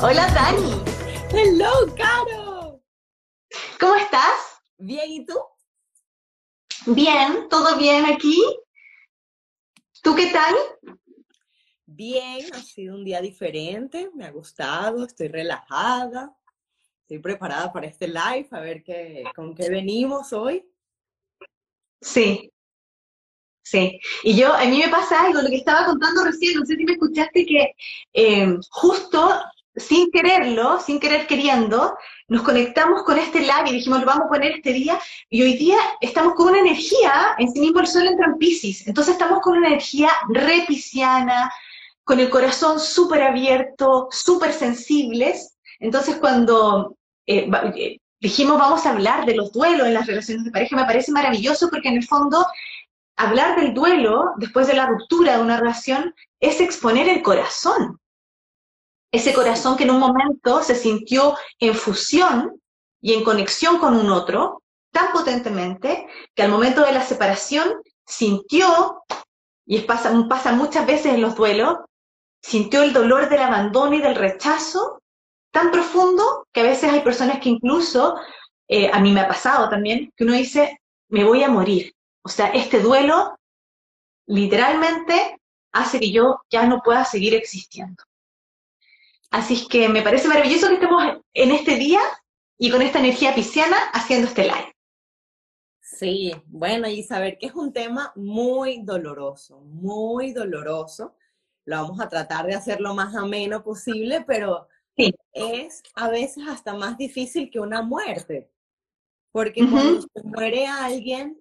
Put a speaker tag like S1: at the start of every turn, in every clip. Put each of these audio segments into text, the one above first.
S1: Hola Dani.
S2: Hello, Caro.
S1: ¿Cómo estás?
S2: Bien, ¿y tú?
S1: Bien, todo bien aquí. ¿Tú qué tal?
S2: Bien, ha sido un día diferente, me ha gustado, estoy relajada, estoy preparada para este live, a ver qué, con qué venimos hoy.
S1: Sí, sí. Y yo, a mí me pasa algo, lo que estaba contando recién, no sé si me escuchaste, que eh, justo sin quererlo, sin querer queriendo, nos conectamos con este live y dijimos, lo vamos a poner este día, y hoy día estamos con una energía, en sí mismo el sol entra en Pisces, entonces estamos con una energía repisiana, con el corazón súper abierto, súper sensibles, entonces cuando eh, eh, dijimos vamos a hablar de los duelos en las relaciones de pareja, me parece maravilloso porque en el fondo hablar del duelo después de la ruptura de una relación es exponer el corazón, ese corazón que en un momento se sintió en fusión y en conexión con un otro tan potentemente que al momento de la separación sintió, y pasa, pasa muchas veces en los duelos, sintió el dolor del abandono y del rechazo tan profundo que a veces hay personas que incluso, eh, a mí me ha pasado también, que uno dice, me voy a morir. O sea, este duelo literalmente hace que yo ya no pueda seguir existiendo. Así es que me parece maravilloso que estemos en este día y con esta energía pisciana haciendo este live.
S2: Sí, bueno, y saber que es un tema muy doloroso, muy doloroso. Lo vamos a tratar de hacer lo más ameno posible, pero sí. es a veces hasta más difícil que una muerte. Porque cuando se muere alguien,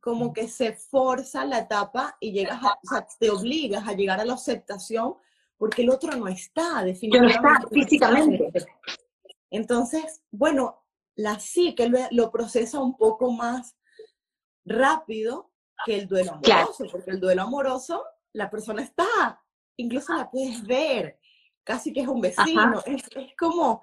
S2: como que se forza la etapa y llegas a, o sea, te obligas a llegar a la aceptación porque el otro no está, definitivamente.
S1: No está físicamente.
S2: Entonces, bueno, la psique lo, lo procesa un poco más rápido que el duelo amoroso, claro. porque el duelo amoroso, la persona está, incluso la puedes ver, casi que es un vecino, es, es, como,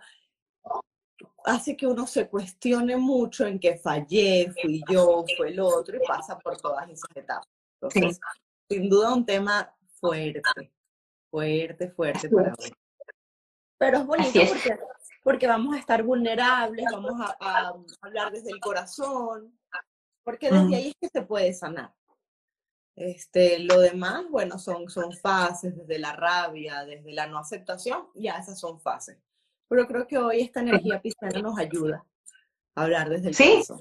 S2: hace que uno se cuestione mucho en que fallé, fui yo, fue el otro, y pasa por todas esas etapas. Entonces, sí. sin duda un tema fuerte fuerte, fuerte para mí. Pero es bonito es. Porque, porque, vamos a estar vulnerables, vamos a, a, hablar desde el corazón, porque desde mm. ahí es que se puede sanar. Este, lo demás, bueno, son, son fases, desde la rabia, desde la no aceptación, ya esas son fases. Pero creo que hoy esta energía pisciana nos ayuda a hablar desde el
S1: ¿Sí?
S2: corazón.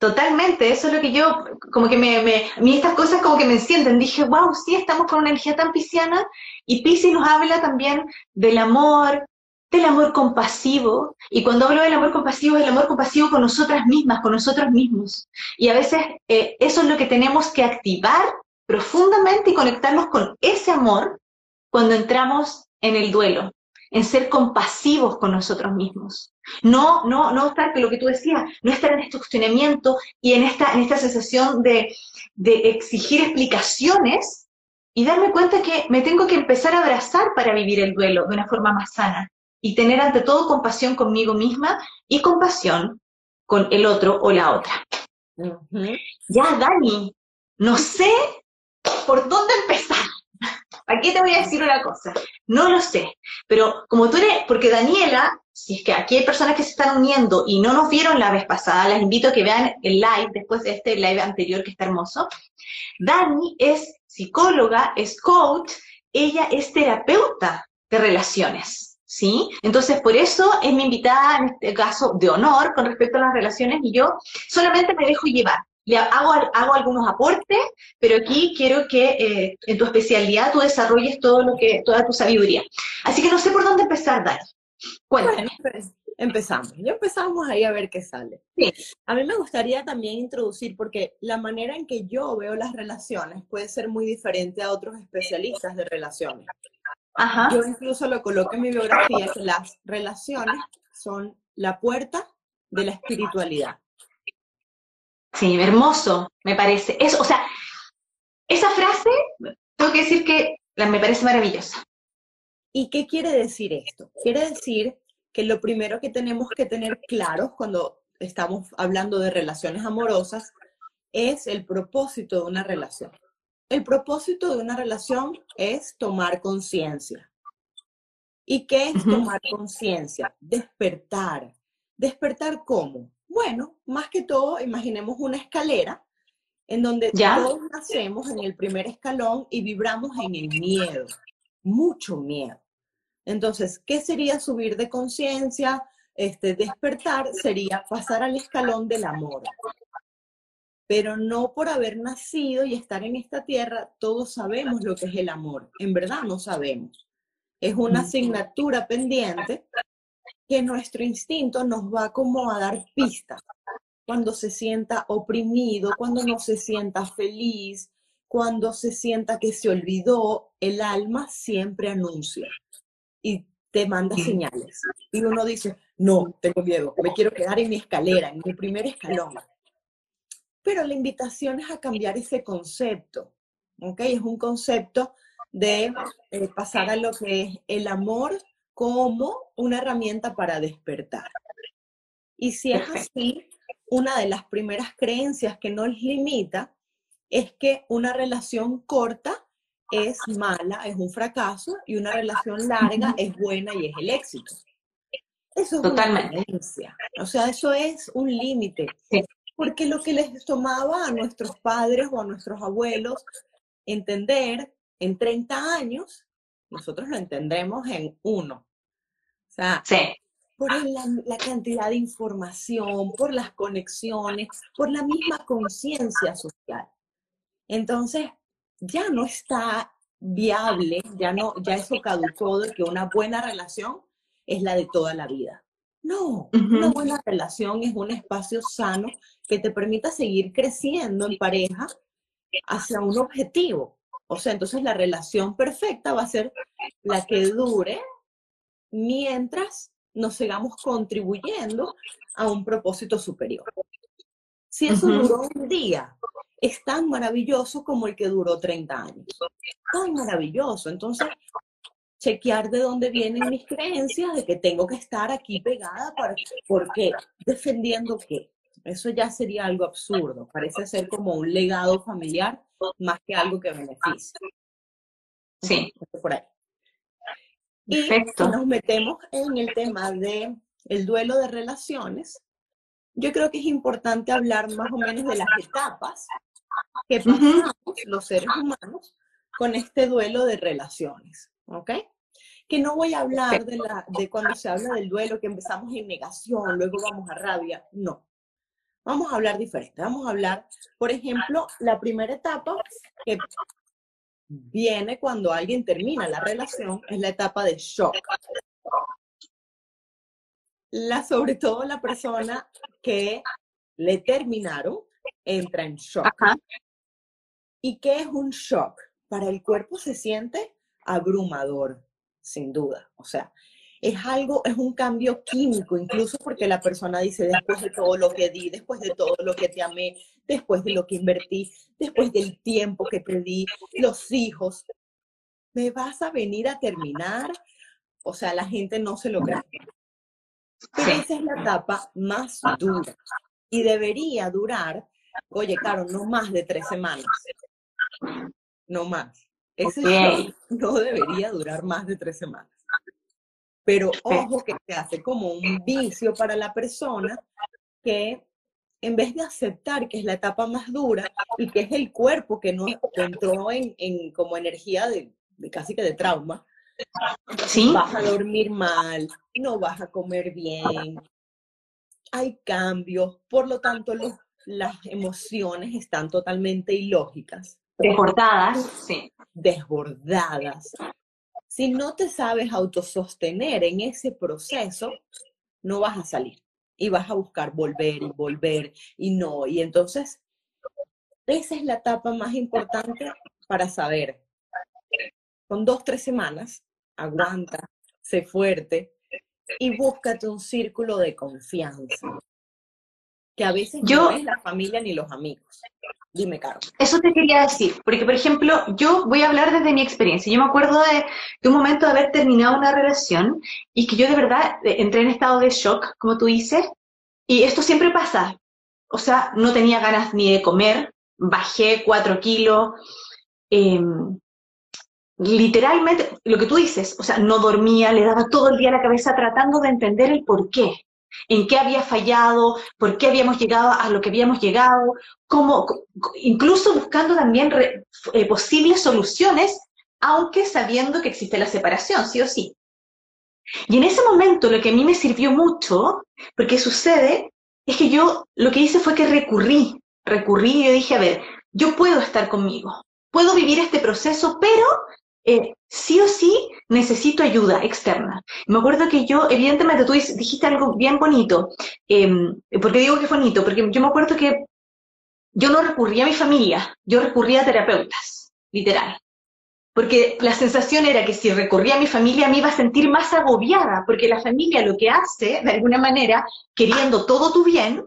S1: Totalmente, eso es lo que yo, como que me, a mí estas cosas como que me encienden. Dije, wow, sí, estamos con una energía tan pisciana y Piscis nos habla también del amor, del amor compasivo. Y cuando hablo del amor compasivo, es el amor compasivo con nosotras mismas, con nosotros mismos. Y a veces eh, eso es lo que tenemos que activar profundamente y conectarnos con ese amor cuando entramos en el duelo, en ser compasivos con nosotros mismos. No, no, no estar, que lo que tú decías, no estar en este cuestionamiento y en esta, en esta sensación de, de exigir explicaciones y darme cuenta que me tengo que empezar a abrazar para vivir el duelo de una forma más sana y tener ante todo compasión conmigo misma y compasión con el otro o la otra. Uh -huh. Ya, Dani, no sé por dónde empezar. Aquí te voy a decir una cosa, no lo sé, pero como tú eres, porque Daniela, si es que aquí hay personas que se están uniendo y no nos vieron la vez pasada, las invito a que vean el live después de este live anterior que está hermoso. Dani es psicóloga, es coach, ella es terapeuta de relaciones, ¿sí? Entonces, por eso es mi invitada en este caso de honor con respecto a las relaciones y yo solamente me dejo llevar le hago, hago algunos aportes, pero aquí quiero que eh, en tu especialidad tú desarrolles todo lo que, toda tu sabiduría. Así que no sé por dónde empezar, Dani. Cuéntame.
S2: Bueno, empezamos. Ya empezamos ahí a ver qué sale.
S1: Sí.
S2: A mí me gustaría también introducir, porque la manera en que yo veo las relaciones puede ser muy diferente a otros especialistas de relaciones.
S1: Ajá.
S2: Yo incluso lo coloco en mi biografía, que las relaciones son la puerta de la espiritualidad.
S1: Sí, hermoso, me parece. Eso, o sea, esa frase, tengo que decir que la, me parece maravillosa.
S2: ¿Y qué quiere decir esto? Quiere decir que lo primero que tenemos que tener claros cuando estamos hablando de relaciones amorosas es el propósito de una relación. El propósito de una relación es tomar conciencia. ¿Y qué es tomar conciencia? Despertar. ¿Despertar cómo? Bueno, más que todo, imaginemos una escalera en donde todos nacemos en el primer escalón y vibramos en el miedo, mucho miedo. Entonces, ¿qué sería subir de conciencia? Este, despertar sería pasar al escalón del amor. Pero no por haber nacido y estar en esta tierra, todos sabemos lo que es el amor. En verdad no sabemos. Es una asignatura pendiente que nuestro instinto nos va como a dar pistas. Cuando se sienta oprimido, cuando no se sienta feliz, cuando se sienta que se olvidó, el alma siempre anuncia y te manda señales. Y uno dice, no, tengo miedo, me quiero quedar en mi escalera, en mi primer escalón. Pero la invitación es a cambiar ese concepto, ¿ok? Es un concepto de eh, pasar a lo que es el amor como una herramienta para despertar. Y si es así, una de las primeras creencias que nos limita es que una relación corta es mala, es un fracaso, y una relación larga es buena y es el éxito. Eso es una creencia. O sea, eso es un límite. Porque lo que les tomaba a nuestros padres o a nuestros abuelos entender en 30 años, nosotros lo entendremos en uno. O sea, por la, la, cantidad de información, por las conexiones, por la misma conciencia social. Entonces, ya no está viable, ya no, ya eso caducó de que una buena relación es la de toda la vida. No, una buena relación es un espacio sano que te permita seguir creciendo en pareja hacia un objetivo. O sea, entonces la relación perfecta va a ser la que dure mientras nos sigamos contribuyendo a un propósito superior. Si eso duró un día, es tan maravilloso como el que duró 30 años. Tan maravilloso. Entonces, chequear de dónde vienen mis creencias, de que tengo que estar aquí pegada, para, ¿por qué? ¿Defendiendo qué? Eso ya sería algo absurdo. Parece ser como un legado familiar más que algo que beneficie.
S1: Sí.
S2: Por ahí. Y nos metemos en el tema de el duelo de relaciones, yo creo que es importante hablar más o menos de las etapas que pasamos los seres humanos con este duelo de relaciones, ¿ok? Que no voy a hablar de, la, de cuando se habla del duelo, que empezamos en negación, luego vamos a rabia, no. Vamos a hablar diferente. Vamos a hablar, por ejemplo, la primera etapa que viene cuando alguien termina la relación es la etapa de shock. La, sobre todo la persona que le terminaron entra en shock. ¿Y qué es un shock? Para el cuerpo se siente abrumador, sin duda. O sea, es algo, es un cambio químico, incluso porque la persona dice, después de todo lo que di, después de todo lo que te amé, después de lo que invertí, después del tiempo que te di, los hijos, ¿me vas a venir a terminar? O sea, la gente no se lo cree. Pero esa es la etapa más dura y debería durar, oye, claro, no más de tres semanas. No más. Ese no debería durar más de tres semanas. Pero ojo que se hace como un vicio para la persona que en vez de aceptar que es la etapa más dura y que es el cuerpo que no entró en, en, como energía de, casi que de trauma, ¿Sí? vas a dormir mal, no vas a comer bien, hay cambios, por lo tanto las emociones están totalmente ilógicas.
S1: Desbordadas,
S2: sí. Desbordadas. Si no te sabes autosostener en ese proceso, no vas a salir y vas a buscar volver y volver y no. Y entonces, esa es la etapa más importante para saber. Con dos, tres semanas, aguanta, sé fuerte y búscate un círculo de confianza. Que a veces no es la familia ni los amigos. Dime, Caro.
S1: Eso te quería decir, porque por ejemplo, yo voy a hablar desde mi experiencia. Yo me acuerdo de, un momento de haber terminado una relación y que yo de verdad eh, entré en estado de shock, como tú dices, y esto siempre pasa. O sea, no tenía ganas ni de comer, bajé cuatro kilos, em, literalmente, lo que tú dices, o sea, no dormía, le daba todo el día la cabeza tratando de entender el por qué, en qué había fallado, por qué habíamos llegado a lo que habíamos llegado, cómo, incluso buscando también eh, posibles soluciones, aunque sabiendo que existe la separación, sí o sí. Y en ese momento lo que a mí me sirvió mucho, porque sucede, es que yo lo que hice fue que recurrí, recurrí y dije, a ver, yo puedo estar conmigo, puedo vivir este proceso, pero eh, sí o sí necesito ayuda externa. Me acuerdo que yo, evidentemente, tú dijiste algo bien bonito. Em, ¿Por qué digo que bonito? Porque yo me acuerdo que yo no recurría a mi familia, yo recurría a terapeutas, literal. Porque la sensación era que si recurría a mi familia me iba a sentir más agobiada, porque la familia lo que hace, de alguna manera, queriendo todo tu bien,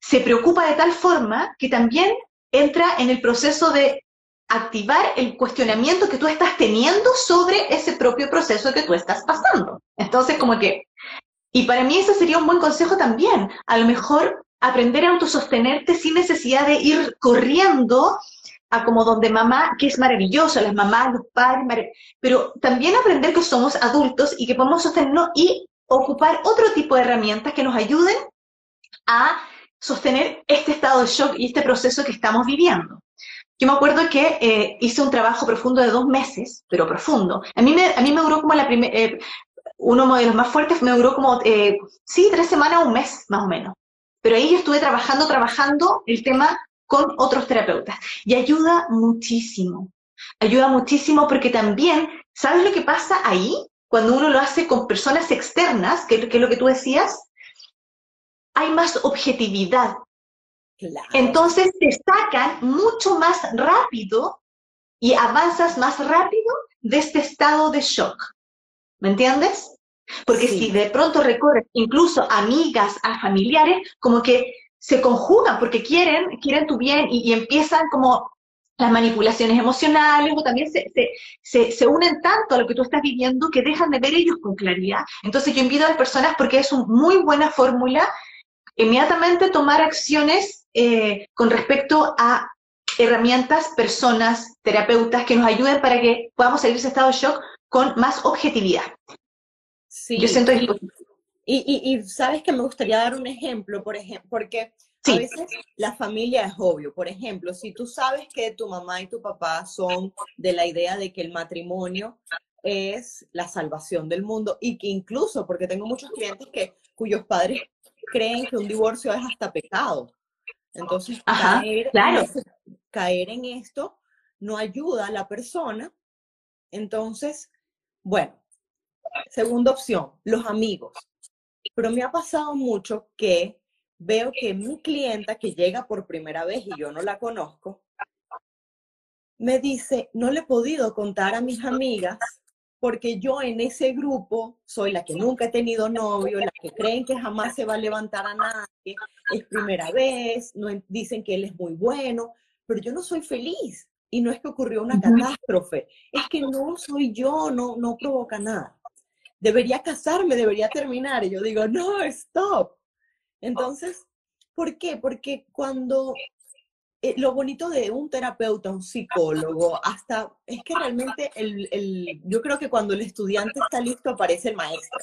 S1: se preocupa de tal forma que también entra en el proceso de activar el cuestionamiento que tú estás teniendo sobre ese propio proceso que tú estás pasando. Entonces, como que, y para mí ese sería un buen consejo también, a lo mejor aprender a autosostenerte sin necesidad de ir corriendo a como donde mamá, que es maravilloso, las mamás, los padres, pero también aprender que somos adultos y que podemos sostenernos y ocupar otro tipo de herramientas que nos ayuden a sostener este estado de shock y este proceso que estamos viviendo. Yo me acuerdo que eh, hice un trabajo profundo de dos meses, pero profundo. A mí me, duró como la primera, eh, uno de los más fuertes me duró como, eh, sí, tres semanas, un mes más o menos. Pero ahí yo estuve trabajando, trabajando el tema con otros terapeutas. Y ayuda muchísimo. Ayuda muchísimo porque también, ¿sabes lo que pasa ahí? Cuando uno lo hace con personas externas, que, que es lo que tú decías, hay más objetividad entonces te sacan mucho más rápido y avanzas más rápido de este estado de shock. ¿Me entiendes? Porque si de pronto recorres incluso amigas, a familiares, como que se conjugan porque quieren, quieren tu bien y, empiezan como las manipulaciones emocionales o también se, se, se, unen tanto a lo que tú estás viviendo que dejan de ver ellos con claridad. Entonces yo invito a las personas porque es una muy buena fórmula inmediatamente tomar acciones eh, con respecto a herramientas, personas, terapeutas que nos ayuden para que podamos salir de ese estado de shock con más objetividad.
S2: Sí. Yo siento y, y, y, sabes que me gustaría dar un ejemplo, por ejemplo, porque a veces la familia es obvio. Por ejemplo, si tú sabes que tu mamá y tu papá son de la idea de que el matrimonio es la salvación del mundo y que incluso, porque tengo muchos clientes que cuyos padres creen que un divorcio es hasta pecado. Entonces, caer, caer en esto no ayuda a la persona. Entonces, bueno, segunda opción, los amigos. Pero me ha pasado mucho que veo que mi clienta que llega por primera vez y yo no la conozco, me dice, no le he podido contar a mis amigas porque yo en ese grupo soy la que nunca he tenido novio, la que creen que jamás se va a levantar a nadie, es primera vez, no, dicen que él es muy bueno, pero yo no soy feliz. Y no es que ocurrió una catástrofe, es que no soy yo, no, no provoca nada. Debería casarme, debería terminar. Y yo digo, no, stop. Entonces, ¿por qué? Porque cuando eh, lo bonito de un terapeuta, un psicólogo, hasta es que realmente el, el, yo creo que cuando el estudiante está listo aparece el maestro.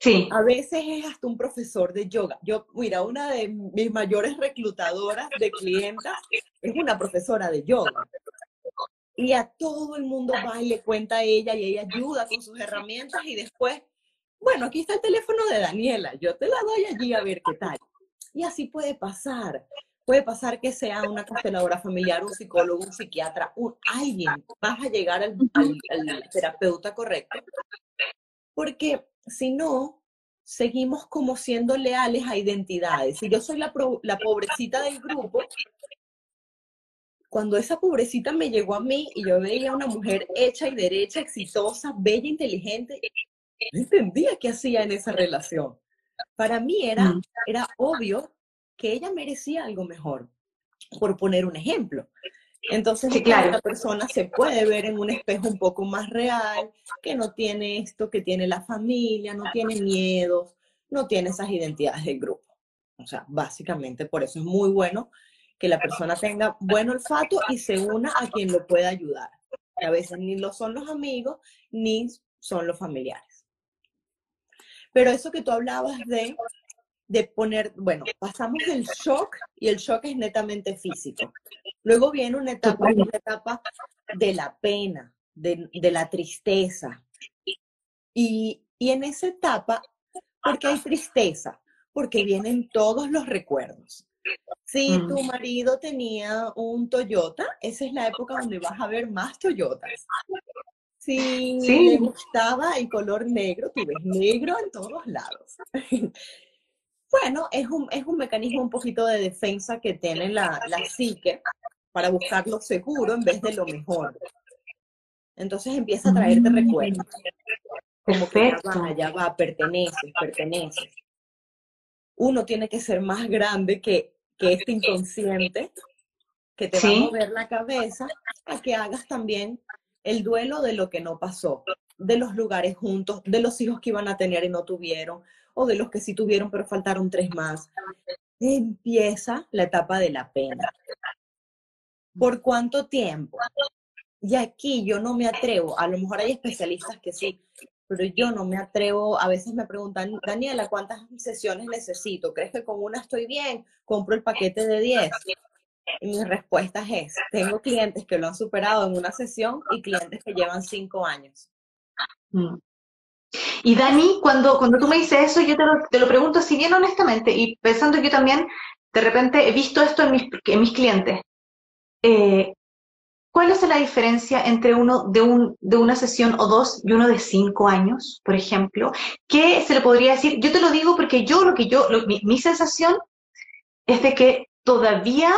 S2: Sí. A veces es hasta un profesor de yoga. Yo, mira, una de mis mayores reclutadoras de clientas es una profesora de yoga. Y a todo el mundo va y le cuenta a ella y ella ayuda con sus herramientas y después, bueno, aquí está el teléfono de Daniela, yo te la doy allí a ver qué tal. Y así puede pasar. Puede pasar que sea una consteladora familiar, un psicólogo, un psiquiatra, un, alguien, vas a llegar al, terapeuta correcto. Porque si no, seguimos como siendo leales a identidades. Si yo soy la, la pobrecita del grupo, cuando esa pobrecita me llegó a mí y yo veía a una mujer hecha y derecha, exitosa, bella, inteligente, no entendía qué hacía en esa relación. Para mí era, mm. era obvio que ella merecía algo mejor, por poner un ejemplo. Entonces, claro. la persona se puede ver en un espejo un poco más real, que no tiene esto que tiene la familia, no tiene miedos, no tiene esas identidades del grupo. O sea, básicamente por eso es muy bueno que la persona tenga buen olfato y se una a quien lo pueda ayudar. A veces ni lo son los amigos, ni son los familiares. Pero eso que tú hablabas de, de poner, bueno, pasamos el shock y el shock es netamente físico. Luego viene una etapa, una etapa de la pena, de, de la tristeza. Y, y en esa etapa, porque hay tristeza? Porque vienen todos los recuerdos. Si mm. tu marido tenía un Toyota, esa es la época donde vas a ver más Toyotas. Si le gustaba el color negro, tú ves negro en todos lados. bueno, es un, es un mecanismo un poquito de defensa que tiene la, la psique para buscar lo seguro en vez de lo mejor. Entonces empieza a traerte mm. recuerdos. Como que ya va, ya va, perteneces, perteneces. Uno tiene que ser más grande que, que este inconsciente que te va a mover la cabeza a que hagas también el duelo de lo que no pasó, de los lugares juntos, de los hijos que iban a tener y no tuvieron, o de los que sí tuvieron pero faltaron tres más. Empieza la etapa de la pena. ¿Por cuánto tiempo? Y aquí yo no me atrevo, a lo mejor hay especialistas que sí, pero yo no me atrevo, a veces me preguntan, Daniela, ¿cuántas sesiones necesito? ¿Crees que con una estoy bien? Compro el paquete de 10. Y mi respuesta es, tengo clientes que lo han superado en una sesión y clientes que llevan cinco años.
S1: Mm. Y Dani, cuando, cuando tú me dices eso, yo te lo, te lo pregunto si bien honestamente y pensando que yo también de repente he visto esto en mis, en mis clientes. Eh, ¿Cuál es la diferencia entre uno de, un, de una sesión o dos y uno de cinco años, por ejemplo? ¿Qué se le podría decir? Yo te lo digo porque yo, lo que yo, mi, sensación es de que todavía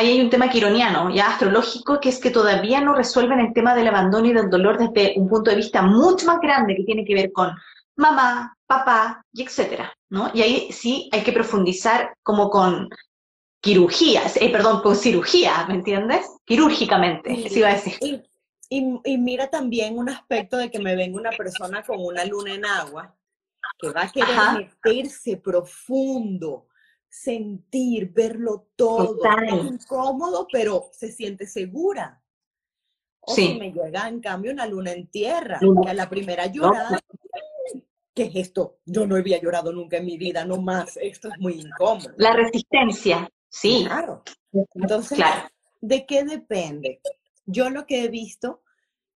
S1: ahí hay un tema quironiano, ya astrológico, que es que todavía no resuelven el tema del abandono y del dolor desde un punto de vista mucho más grande que tiene que ver con mamá, papá y etcétera, ¿no? Y ahí sí hay que profundizar como con quirugía, eh, perdón, con cirugía, ¿me entiendes? Quirúrgicamente, iba a decir.
S2: Y, mira también un aspecto de que me venga una persona con una luna en agua, que va a querer meterse profundo, sentir, verlo todo. Es incómodo, pero se siente segura. O si me llega, en cambio, una luna en tierra, que a la primera llorada, ¿qué es esto? Yo no había llorado nunca en mi vida, no más, esto es muy incómodo.
S1: La resistencia. Sí.
S2: Claro. Entonces, ¿de qué depende? Yo lo que he visto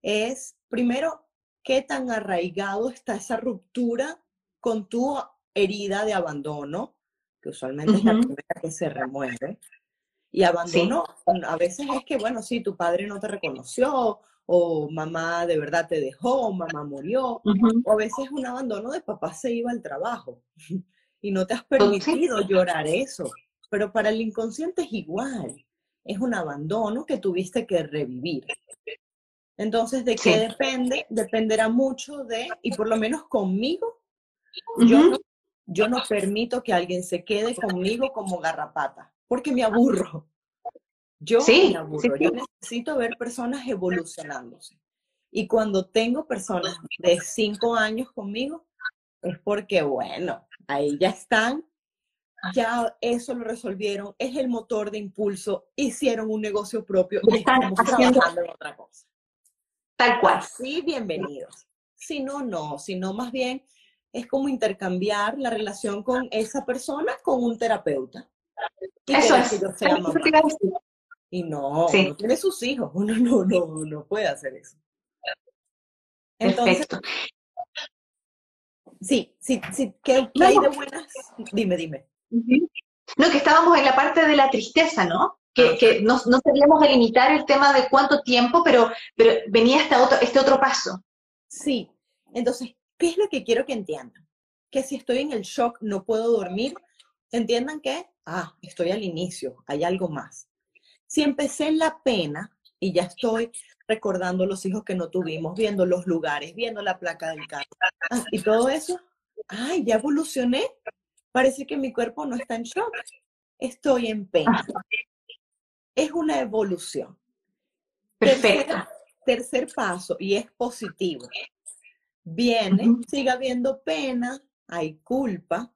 S2: es, primero, qué tan arraigado está esa ruptura con tu herida de abandono, que usualmente es la primera que se remueve. Y abandono, a veces es que, bueno, sí, tu padre no te reconoció, o mamá de verdad te dejó, mamá murió, o a veces un abandono de papá se iba al trabajo y no te has permitido llorar eso pero para el inconsciente es igual, es un abandono que tuviste que revivir. Entonces, ¿de qué depende? Dependerá mucho de, y por lo menos conmigo, yo, no, yo no permito que alguien se quede conmigo como garrapata, porque me aburro. Yo me aburro, yo necesito ver personas evolucionándose. Y cuando tengo personas de cinco años conmigo, es porque, bueno, ahí ya están ya eso lo resolvieron, es el motor de impulso, hicieron un negocio propio y están trabajando en otra cosa.
S1: Tal cual.
S2: Sí, bienvenidos. Si no, no, sino más bien es como intercambiar la relación con esa persona con un terapeuta.
S1: eso es.
S2: Y no, no tiene sus hijos, uno no, no, no puede hacer eso. Entonces, sí, sí, sí, ¿qué, hay de buenas? Dime, dime.
S1: No, que estábamos en la parte de la tristeza, ¿no? Que, ah, que no, no sabíamos delimitar el tema de cuánto tiempo, pero, pero venía este otro, este otro paso.
S2: Sí, entonces, ¿qué es lo que quiero que entiendan? Que si estoy en el shock, no puedo dormir, entiendan que, ah, estoy al inicio, hay algo más. Si empecé en la pena y ya estoy recordando los hijos que no tuvimos, viendo los lugares, viendo la placa del carro ah, y todo eso, ay, ya evolucioné, Parece que mi cuerpo no está en shock. Estoy en pena. Es una evolución.
S1: Perfecto.
S2: Tercer, paso, y es positivo. Viene, sigue habiendo pena, hay culpa,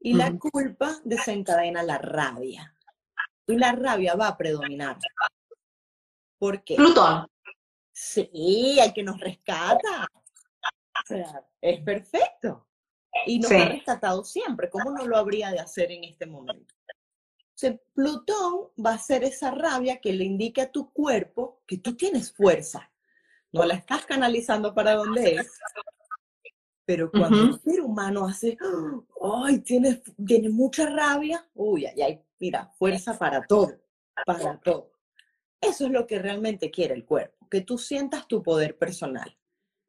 S2: y la culpa desencadena la rabia. Y la rabia va a predominar. ¿Por qué?
S1: Plutón.
S2: Sí, hay que nos rescata. O sea, es perfecto. Y nos ha rescatado siempre. ¿Cómo no lo habría de hacer en este momento? Plutón va a ser esa rabia que le indique a tu cuerpo que tú tienes fuerza. No la estás canalizando para donde es. Pero cuando el ser humano hace, ay, tiene, tiene mucha rabia, uy, ay, ay, mira, fuerza para todo, para todo. Eso es lo que realmente quiere el cuerpo, que tú sientas tu poder personal.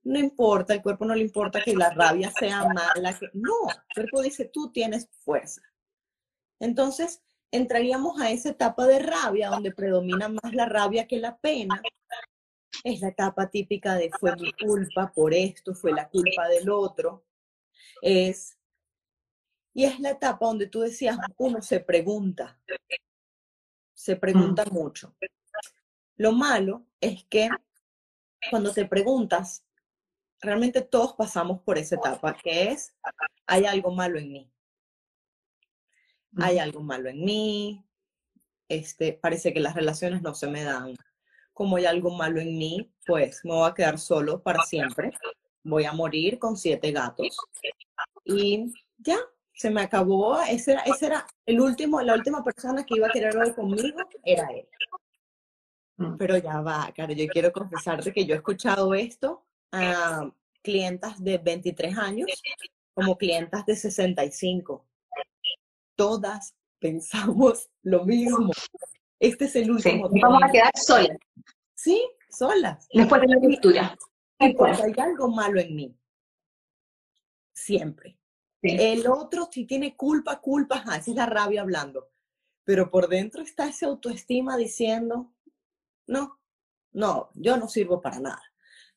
S2: No importa, el cuerpo no le importa que la rabia sea mala, que no, el cuerpo dice, tú tienes fuerza. Entonces, entraríamos a esa etapa de rabia donde predomina más la rabia que la pena. Es la etapa típica de fue mi culpa por esto, fue la culpa del otro. Es y es la etapa donde tú decías, uno se pregunta, se pregunta mm. mucho. Lo malo es que cuando te preguntas, realmente todos pasamos por esa etapa, que es, hay algo malo en mí hay algo malo en mí, este, parece que las relaciones no se me dan. Como hay algo malo en mí, pues me voy a quedar solo para siempre. Voy a morir con siete gatos. Y ya, se me acabó. Ese era, ese era el último, la última persona que iba a querer hablar conmigo, era él. Mm. Pero ya va, cara, yo quiero confesarte que yo he escuchado esto a clientas de 23 años como clientas de 65 todas pensamos lo mismo. Este es el último.
S1: vamos a quedar solas.
S2: Sí, solas.
S1: Después de la ruptura.
S2: hay algo malo en mí. Siempre. El otro, si tiene culpa, culpa, esa es la rabia hablando. Pero por dentro está esa autoestima diciendo, no, no, yo no sirvo para nada.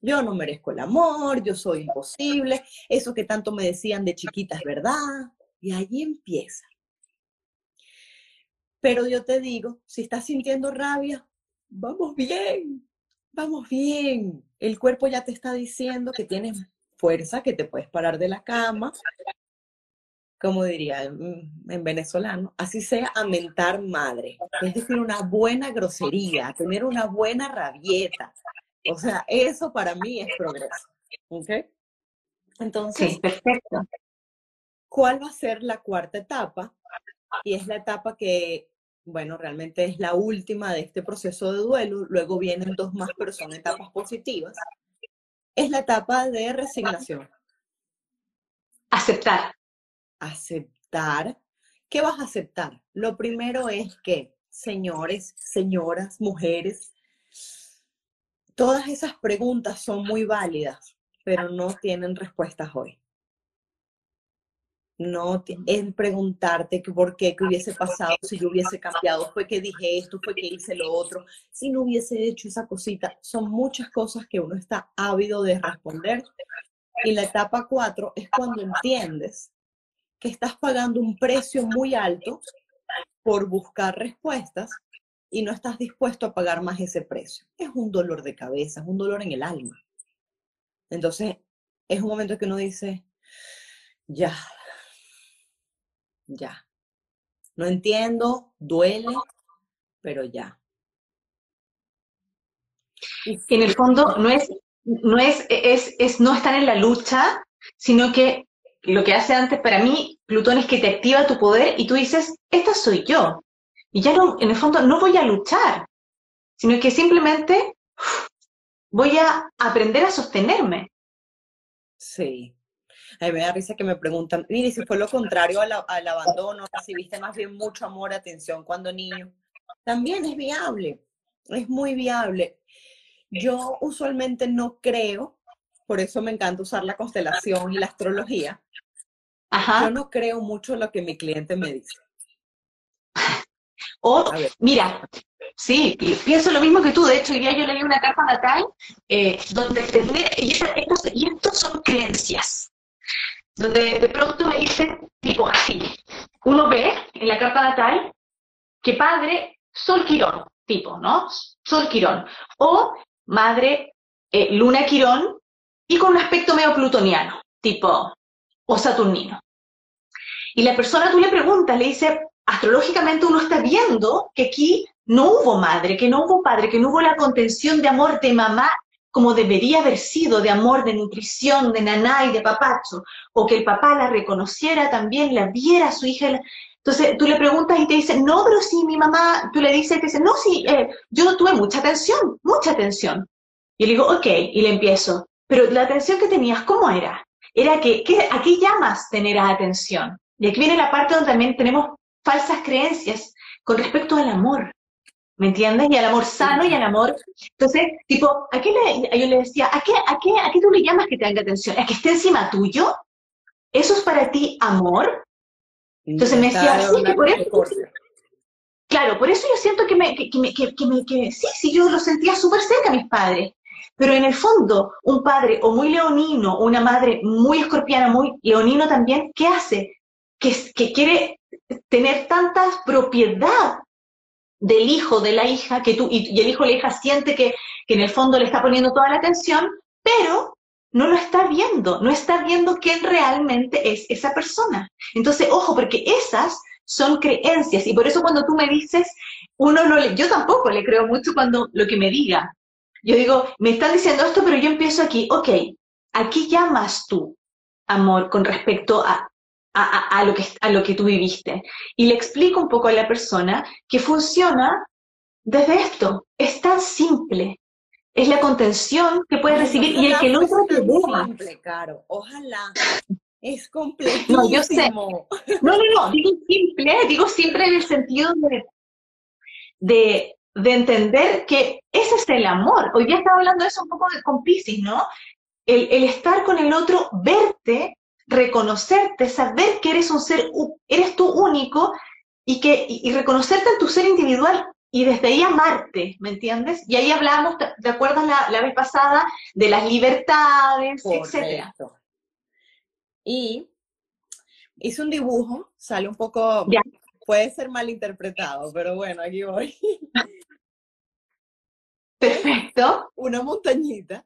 S2: Yo no merezco el amor, yo soy imposible. Eso que tanto me decían de chiquita es verdad. Y allí empieza. Pero yo te digo, si estás sintiendo rabia, vamos bien, vamos bien. El cuerpo ya te está diciendo que tienes fuerza, que te puedes parar de la cama, como diría en, venezolano, así sea a mentar madre, es decir, una buena grosería, tener una buena rabieta. O sea, eso para mí es progreso. ¿Ok? Entonces,
S1: perfecto.
S2: ¿cuál va a ser la cuarta etapa? Y es la etapa que bueno, realmente es la última de este proceso de duelo, luego vienen dos más, pero son etapas positivas, es la etapa de resignación.
S1: Aceptar.
S2: Aceptar. ¿Qué vas a aceptar? Lo primero es que, señores, señoras, mujeres, todas esas preguntas son muy válidas, pero no tienen respuestas hoy no en preguntarte por qué, qué hubiese pasado si yo hubiese cambiado, fue que dije esto, fue que hice lo otro, si no hubiese hecho esa cosita. Son muchas cosas que uno está ávido de responder. Y la etapa cuatro es cuando entiendes que estás pagando un precio muy alto por buscar respuestas y no estás dispuesto a pagar más ese precio. Es un dolor de cabeza, es un dolor en el alma. Entonces, es un momento que uno dice, ya, ya. No entiendo, duele, pero ya.
S1: En el fondo no es, no es, es, es no estar en la lucha, sino que lo que hace antes para mí, Plutón, es que te activa tu poder y tú dices, esta soy yo. Y ya no, en el fondo no voy a luchar, sino que simplemente voy a aprender a sostenerme.
S2: Sí, a mí me da risa que me preguntan, mire, si fue lo contrario al, al abandono, recibiste más bien mucho amor, atención cuando niño, también es viable, es muy viable. Yo usualmente no creo, por eso me encanta usar la constelación y la astrología. Yo no creo mucho lo que mi cliente me dice.
S1: O, mira, sí, pienso lo mismo que tú. De hecho, hoy día yo leí una carta natal eh, donde y, estos, y estos son creencias donde de pronto me dice, tipo así, uno ve en la carta natal que padre, Sol Quirón, tipo, ¿no? Sol Quirón. O madre, eh, Luna Quirón, y con un aspecto medio plutoniano, tipo, o saturnino. Y la persona tú le preguntas, le dice, astrológicamente uno está viendo que aquí no hubo madre, que no hubo padre, que no hubo la contención de amor de mamá como debería haber sido, de amor, de nutrición, de naná y de papacho, o que el papá la reconociera también, la viera a su hija. Entonces tú le preguntas y te dice, no, pero sí, mi mamá, tú le dices, te dice, no, sí, eh, yo tuve mucha atención, mucha atención. Y le digo, ok, y le empiezo, pero la atención que tenías, ¿cómo era? Era que, ¿qué, ¿a qué llamas tener atención? Y aquí viene la parte donde también tenemos falsas creencias con respecto al amor. ¿Me entiendes? Y al amor sano y al amor. Entonces, tipo, ¿a qué le, yo le decía, ¿a qué, a, qué, ¿a qué tú le llamas que tenga atención? ¿A que esté encima tuyo? ¿Eso es para ti amor? Entonces me decía, sí, que por eso. Claro, por eso yo siento que me, que, que, que, que sí, sí, yo lo sentía súper cerca a mis padres. Pero en el fondo, un padre o muy leonino, o una madre muy escorpiana, muy leonino también, ¿qué hace? Que, que quiere tener tanta propiedad del hijo, de la hija, que tú, y, el hijo o la hija siente que, que en el fondo le está poniendo toda la atención, pero no lo está viendo, no está viendo quién realmente es esa persona. Entonces, ojo, porque esas son creencias, y por eso cuando tú me dices, uno no le, yo tampoco le creo mucho cuando lo que me diga. Yo digo, me están diciendo esto, pero yo empiezo aquí, ok, aquí llamas tú amor con respecto a a, lo que, a lo que tú viviste. Y le explico un poco a la persona que funciona desde esto. Es tan simple. Es la contención que puedes recibir y el que otro te
S2: simple, Caro. Ojalá. Es complejo. No, yo sé. No,
S1: no, no. Digo simple, digo simple en el sentido de, de, de entender que ese es el amor. Hoy día estaba hablando de eso un poco con Pisces, ¿no? El, el, estar con el otro, verte reconocerte, saber que eres un ser, eres tú único y, que, y, reconocerte en tu ser individual y desde ahí amarte, ¿me entiendes? Y ahí hablamos, ¿te acuerdas la, la vez pasada? De las libertades, etc.
S2: Y hice un dibujo, sale un poco, puede ser mal interpretado, pero bueno, aquí voy.
S1: Perfecto.
S2: Una montañita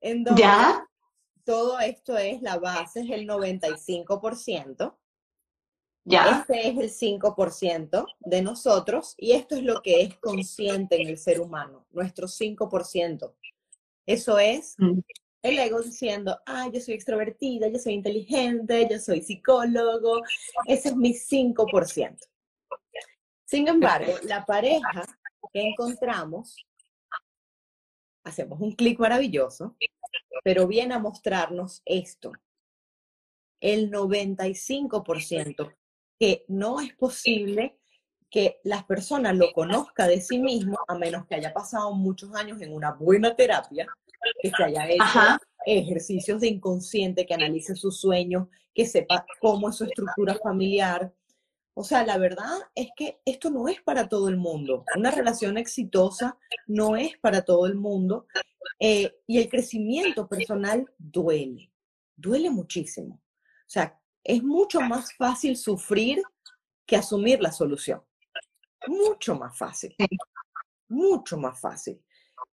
S2: en donde ¿Ya? Todo esto es la base, es el 95%. Ya. Este es el 5% de nosotros y esto es lo que es consciente en el ser humano, nuestro 5%. Eso es mm. el ego diciendo, ah, yo soy extrovertida, yo soy inteligente, yo soy psicólogo. Ese es mi 5%. Sin embargo, la pareja que encontramos, hacemos un clic maravilloso pero viene a mostrarnos esto. El 95% que no es posible que las personas lo conozca de sí mismo a menos que haya pasado muchos años en una buena terapia, que se haya hecho ejercicios de inconsciente, que analice sus sueños, que sepa cómo es su estructura familiar. O sea, la verdad es que esto no es para todo el mundo. Una relación exitosa no es para todo el mundo eh, y el crecimiento personal duele, duele muchísimo. O sea, es mucho más fácil sufrir que asumir la solución. Mucho más fácil. Mucho más fácil.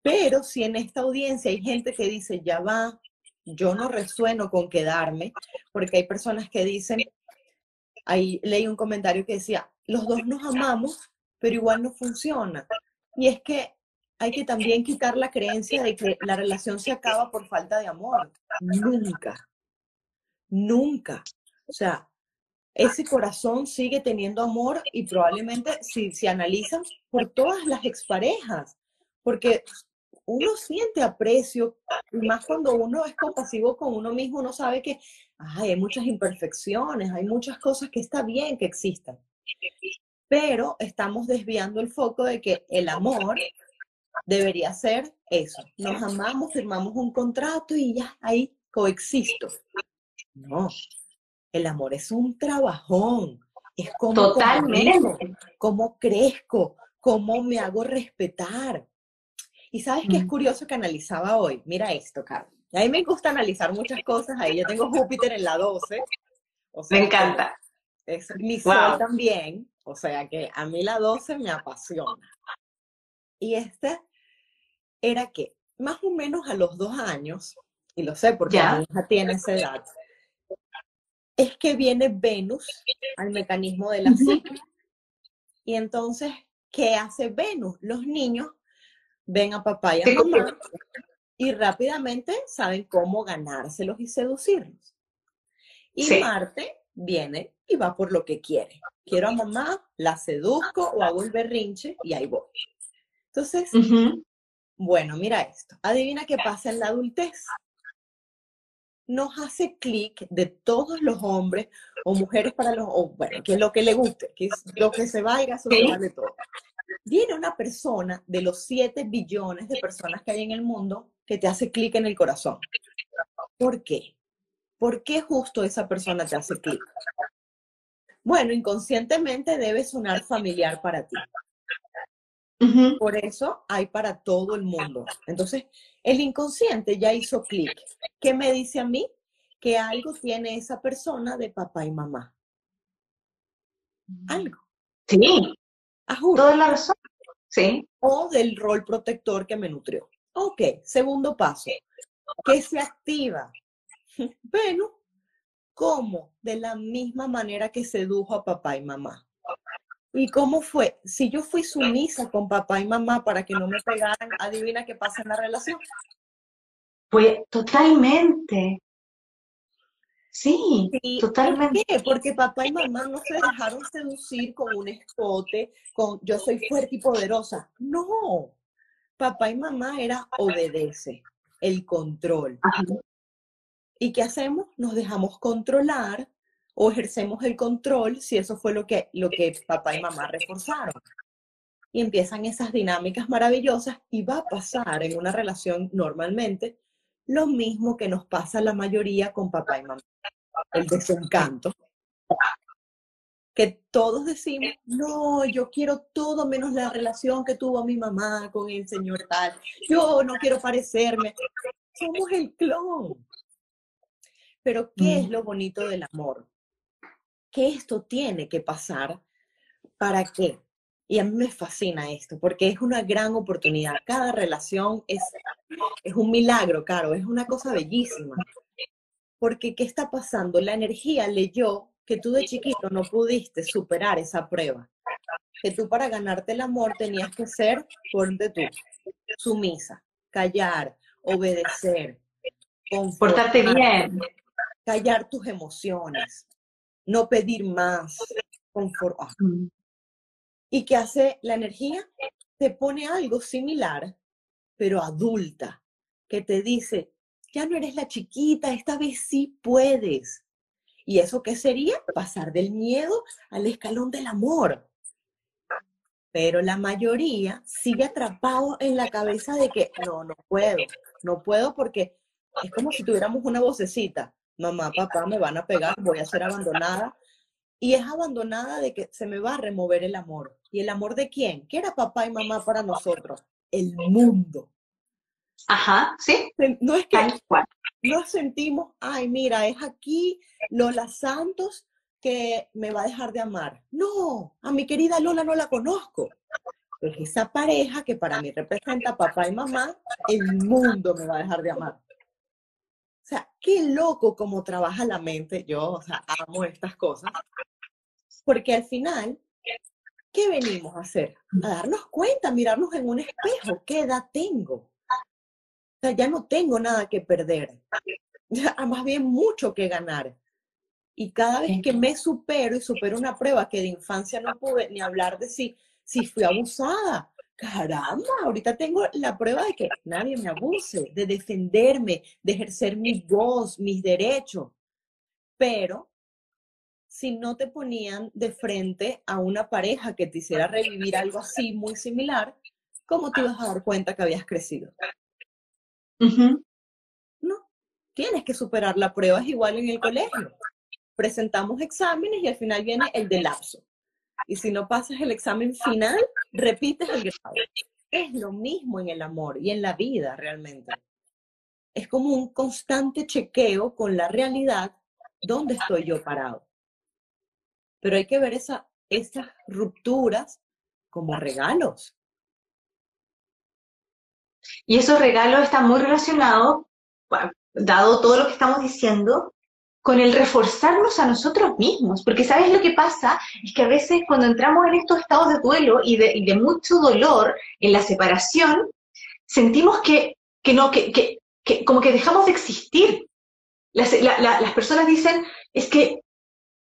S2: Pero si en esta audiencia hay gente que dice, ya va, yo no resueno con quedarme, porque hay personas que dicen, ahí leí un comentario que decía, los dos nos amamos, pero igual no funciona. Y es que hay que también quitar la creencia de que la relación se acaba por falta de amor. Nunca. Nunca. O sea, ese corazón sigue teniendo amor y probablemente si se analizan por todas las exparejas, porque uno siente aprecio, más cuando uno es compasivo con uno mismo, uno sabe que hay muchas imperfecciones, hay muchas cosas que está bien que existan. Pero estamos desviando el foco de que el amor debería ser eso. Nos amamos, firmamos un contrato y ya ahí coexisto. No, el amor es un trabajón. Es como
S1: Totalmente.
S2: cómo crezco, cómo me hago respetar. Y sabes qué es mm. curioso que analizaba hoy. Mira esto, Carlos. A mí me gusta analizar muchas cosas. Ahí yo tengo Júpiter en la 12.
S1: me encanta.
S2: Es mi sol también. O sea que a mí la 12 me apasiona. Y este era que más o menos a los dos años, y lo sé porque mi hija tiene esa edad, es que viene Venus al mecanismo de la psique. Y entonces, ¿qué hace Venus? Los niños ven a papá y a mamá y rápidamente saben cómo ganárselos y seducirlos. Y Marte viene y va por lo que quiere. Quiero a mamá, la seduzco o hago el berrinche y ahí voy. Entonces, bueno, mira esto. Adivina qué pasa en la adultez. Nos hace clic de todos los hombres o mujeres para los, o bueno, que es lo que le guste, que es lo que se vaya, eso se de todo. Viene una persona de los 7 billones de personas que hay en el mundo que te hace clic en el corazón. ¿Por qué? ¿Por qué justo esa persona te hace clic? Bueno, inconscientemente debe sonar familiar para ti. Por eso hay para todo el mundo. Entonces, el inconsciente ya hizo clic. ¿Qué me dice a mí? Que algo tiene esa persona de papá y mamá. Algo.
S1: Sí. Toda la razón. Sí.
S2: O del rol protector que me nutrió. Ok, segundo paso. ¿Qué se activa? Bueno, ¿cómo? De la misma manera que sedujo a papá y mamá. ¿Y cómo fue? Si yo fui sumisa con papá y mamá para que no me pegaran, adivina qué pasa en la relación.
S1: Pues totalmente. Sí, totalmente.
S2: ¿Por qué? Porque papá y mamá no se dejaron seducir con un escote, con yo soy fuerte y poderosa. No, papá y mamá era obedece, el control. ¿Y qué hacemos? Nos dejamos controlar o ejercemos el control si eso fue lo que, lo que papá y mamá reforzaron. Y empiezan esas dinámicas maravillosas y va a pasar en una relación normalmente lo mismo que nos pasa a la mayoría con papá y mamá, el desencanto. Que todos decimos, no, yo quiero todo menos la relación que tuvo mi mamá con el señor tal. Yo no quiero parecerme. Somos el clon. Pero ¿qué es mm. lo bonito del amor? Que esto tiene que pasar para qué. Y a mí me fascina esto, porque es una gran oportunidad. Cada relación es, es un milagro, Caro, es una cosa bellísima. Porque ¿qué está pasando? La energía leyó que tú de chiquito no pudiste superar esa prueba. Que tú para ganarte el amor tenías que ser, fuerte tú, sumisa, callar, obedecer,
S1: portarte bien,
S2: callar tus emociones, no pedir más, conformar. Mm. ¿Y qué hace la energía? Te pone algo similar, pero adulta, que te dice, ya no eres la chiquita, esta vez sí puedes. ¿Y eso qué sería? Pasar del miedo al escalón del amor. Pero la mayoría sigue atrapado en la cabeza de que no, no puedo, no puedo porque es como si tuviéramos una vocecita mamá, papá me van a pegar, voy a ser abandonada. Y es abandonada de que se me va a remover el amor. ¿Y el amor de quién? ¿Qué era papá y mamá para nosotros? El mundo.
S1: Ajá, sí.
S2: No es que no sentimos, ay, mira, es aquí Lola Santos que me va a dejar de amar. No, a mi querida Lola no la conozco. Es esa pareja que para mí representa papá y mamá, el mundo me va a dejar de amar. O sea, qué loco cómo trabaja la mente. Yo, o sea, amo estas cosas. Porque al final, ¿qué venimos a hacer? A darnos cuenta, mirarnos en un espejo. ¿Qué edad tengo? Sea, ya no tengo nada que perder. Ya, más bien mucho que ganar. Y cada vez que me supero y supero una prueba que de infancia no pude ni hablar de si, si fui abusada, caramba, ahorita tengo la prueba de que nadie me abuse, de defenderme, de ejercer mi voz, mis derechos. Pero si no te ponían de frente a una pareja que te hiciera revivir algo así muy similar, ¿cómo te ibas a dar cuenta que habías crecido? No, tienes que superar la prueba, es igual en el colegio. Presentamos exámenes y al final viene el de lapso. Y si no pasas el examen final, repites el grado. Es lo mismo en el amor y en la vida realmente. Es como un constante chequeo con la realidad, ¿dónde estoy yo parado? Pero hay que ver esa, esas rupturas como regalos.
S1: Y esos regalos están muy relacionados, dado todo lo que estamos diciendo, con el reforzarnos a nosotros mismos, porque sabes lo que pasa es que a veces cuando entramos en estos estados de duelo y de, mucho dolor en la separación, sentimos que que no, que, que, como que dejamos de existir. Las, las personas dicen, es que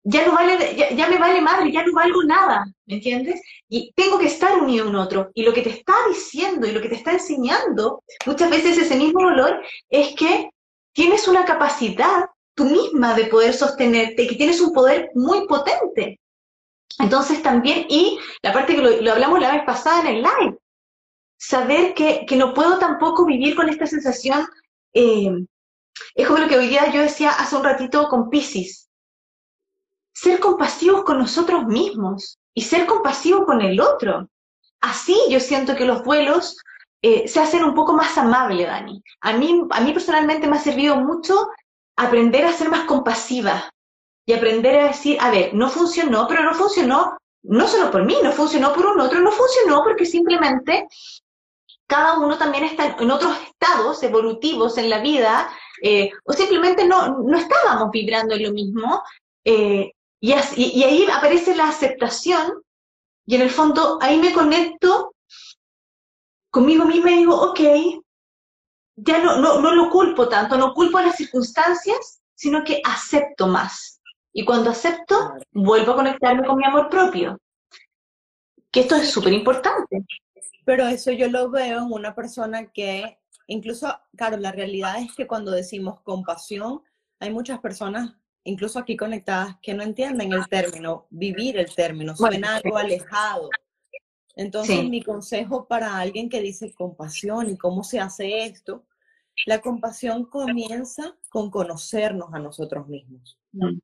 S1: ya no vale, ya, me vale madre, ya no valgo nada, ¿me entiendes? Y tengo que estar unido a un otro. Y lo que te está diciendo y lo que te está enseñando, muchas veces ese mismo dolor, es que tienes una capacidad tú misma de poder sostenerte, que tienes un poder muy potente. Entonces también, y la parte que lo, hablamos la vez pasada en el live, saber que, que, no puedo tampoco vivir con esta sensación, eh, es como lo que hoy día yo decía hace un ratito con Pisces, ser compasivos con nosotros mismos y ser compasivos con el otro. Así yo siento que los duelos eh, se hacen un poco más amables, Dani. A mí, a mí personalmente me ha servido mucho aprender a ser más compasiva y aprender a decir, a ver, no funcionó, pero no funcionó no solo por mí, no funcionó por un otro, no funcionó porque simplemente cada uno también está en otros estados evolutivos en la vida, eh, o simplemente no, no estábamos vibrando en lo mismo, eh, y, y, ahí aparece la aceptación, y en el fondo ahí me conecto conmigo misma y digo, ok, ya no, no, no lo culpo tanto, no culpo a las circunstancias, sino que acepto más. Y cuando acepto, vuelvo a conectarme con mi amor propio. Que esto es súper importante.
S2: Pero eso yo lo veo en una persona que, incluso, claro, la realidad es que cuando decimos compasión, hay muchas personas, incluso aquí conectadas, que no entienden el término, vivir el término, suena algo alejado. Entonces, mi consejo para alguien que dice compasión y cómo se hace esto, la compasión comienza con conocernos a nosotros mismos. Mm,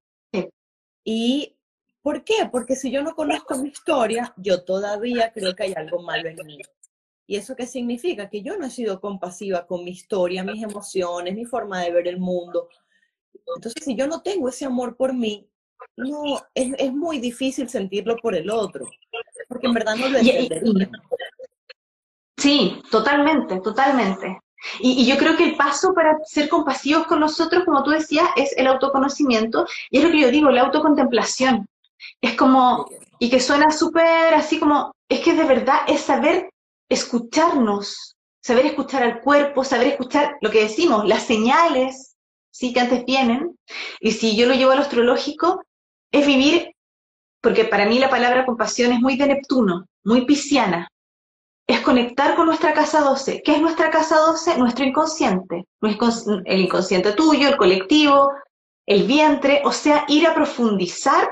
S2: ¿Y por qué? Porque si yo no conozco mi historia, yo todavía creo que hay algo malo en mí. ¿Y eso qué significa? Que yo no he sido compasiva con mi historia, mis emociones, mi forma de ver el mundo. Entonces, si yo no tengo ese amor por mí, no, es, es muy difícil sentirlo por el otro porque en verdad no lo entendería.
S1: Sí, totalmente, totalmente. Y, yo creo que el paso para ser compasivos con nosotros, como tú decías, es el autoconocimiento, y es lo que yo digo, la autocontemplación. Es como, y que suena súper así como, es que de verdad es saber escucharnos, saber escuchar al cuerpo, saber escuchar lo que decimos, las señales, sí, que antes vienen. Y si yo lo llevo al astrológico, es vivir porque para mí la palabra compasión es muy de Neptuno, muy pisciana. Es conectar con nuestra casa 12. ¿Qué es nuestra casa 12? Nuestro inconsciente. El inconsciente tuyo, el colectivo, el vientre, o sea, ir a profundizar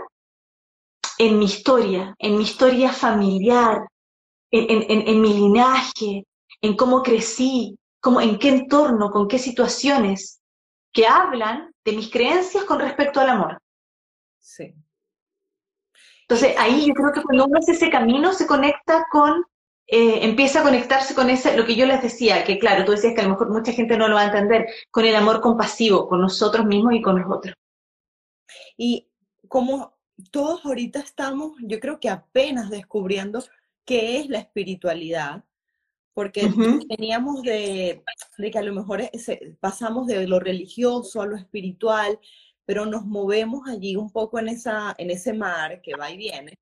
S1: en mi historia, en mi historia familiar, en, mi linaje, en cómo crecí, en qué entorno, con qué situaciones, que hablan de mis creencias con respecto al amor.
S2: Sí.
S1: Entonces ahí yo creo que cuando uno hace ese camino se conecta con, eh, empieza a conectarse con ese, lo que yo les decía, que claro, tú decías que a lo mejor mucha gente no lo va a entender, con el amor compasivo, con nosotros mismos y con los otros.
S2: Y como todos ahorita estamos, yo creo que apenas descubriendo qué es la espiritualidad, porque teníamos de, de, que a lo mejor pasamos de lo religioso a lo espiritual, pero nos movemos allí un poco en, esa, en ese mar que va y viene.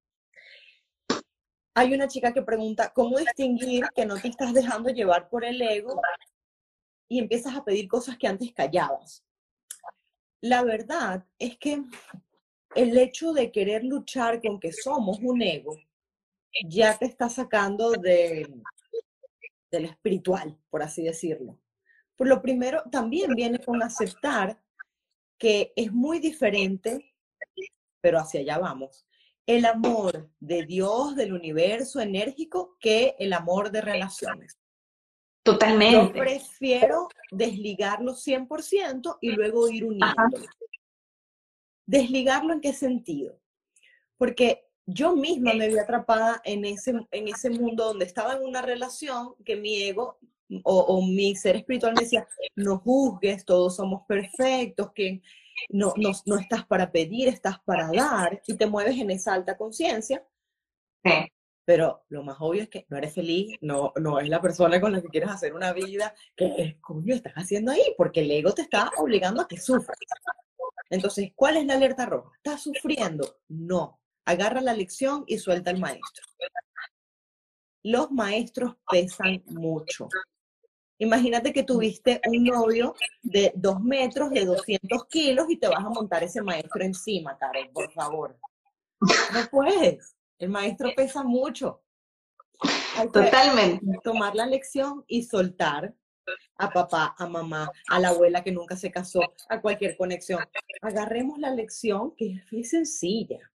S2: Hay una chica que pregunta, ¿cómo distinguir que no te estás dejando llevar por el ego y empiezas a pedir cosas que antes callabas? La verdad es que el hecho de querer luchar con que somos un ego ya te está sacando de, del espiritual, por así decirlo. Por lo primero, también viene con aceptar que es muy diferente, pero hacia allá vamos. El amor de Dios, del universo enérgico, que el amor de relaciones.
S1: Totalmente.
S2: Yo prefiero desligarlo 100% y luego ir uniendo. ¿Desligarlo en qué sentido? Porque yo misma me vi atrapada en ese, en ese mundo donde estaba en una relación que mi ego o, mi ser espiritual me decía, no juzgues, todos somos perfectos, que no, no, no estás para pedir, estás para dar, y te mueves en esa alta conciencia. Pero lo más obvio es que no eres feliz, no, no es la persona con la que quieres hacer una vida, que coño estás haciendo ahí, porque el ego te está obligando a que sufras. Entonces, ¿cuál es la alerta roja? ¿Estás sufriendo? No. Agarra la lección y suelta al maestro. Los maestros pesan mucho Imagínate que tuviste un novio de dos metros, de 200 kilos y te vas a montar ese maestro encima, Karen, por favor. No puedes. El maestro pesa mucho.
S1: Totalmente.
S2: Tomar la lección y soltar a papá, a mamá, a la abuela que nunca se casó, a cualquier conexión. Agarremos la lección que es sencilla.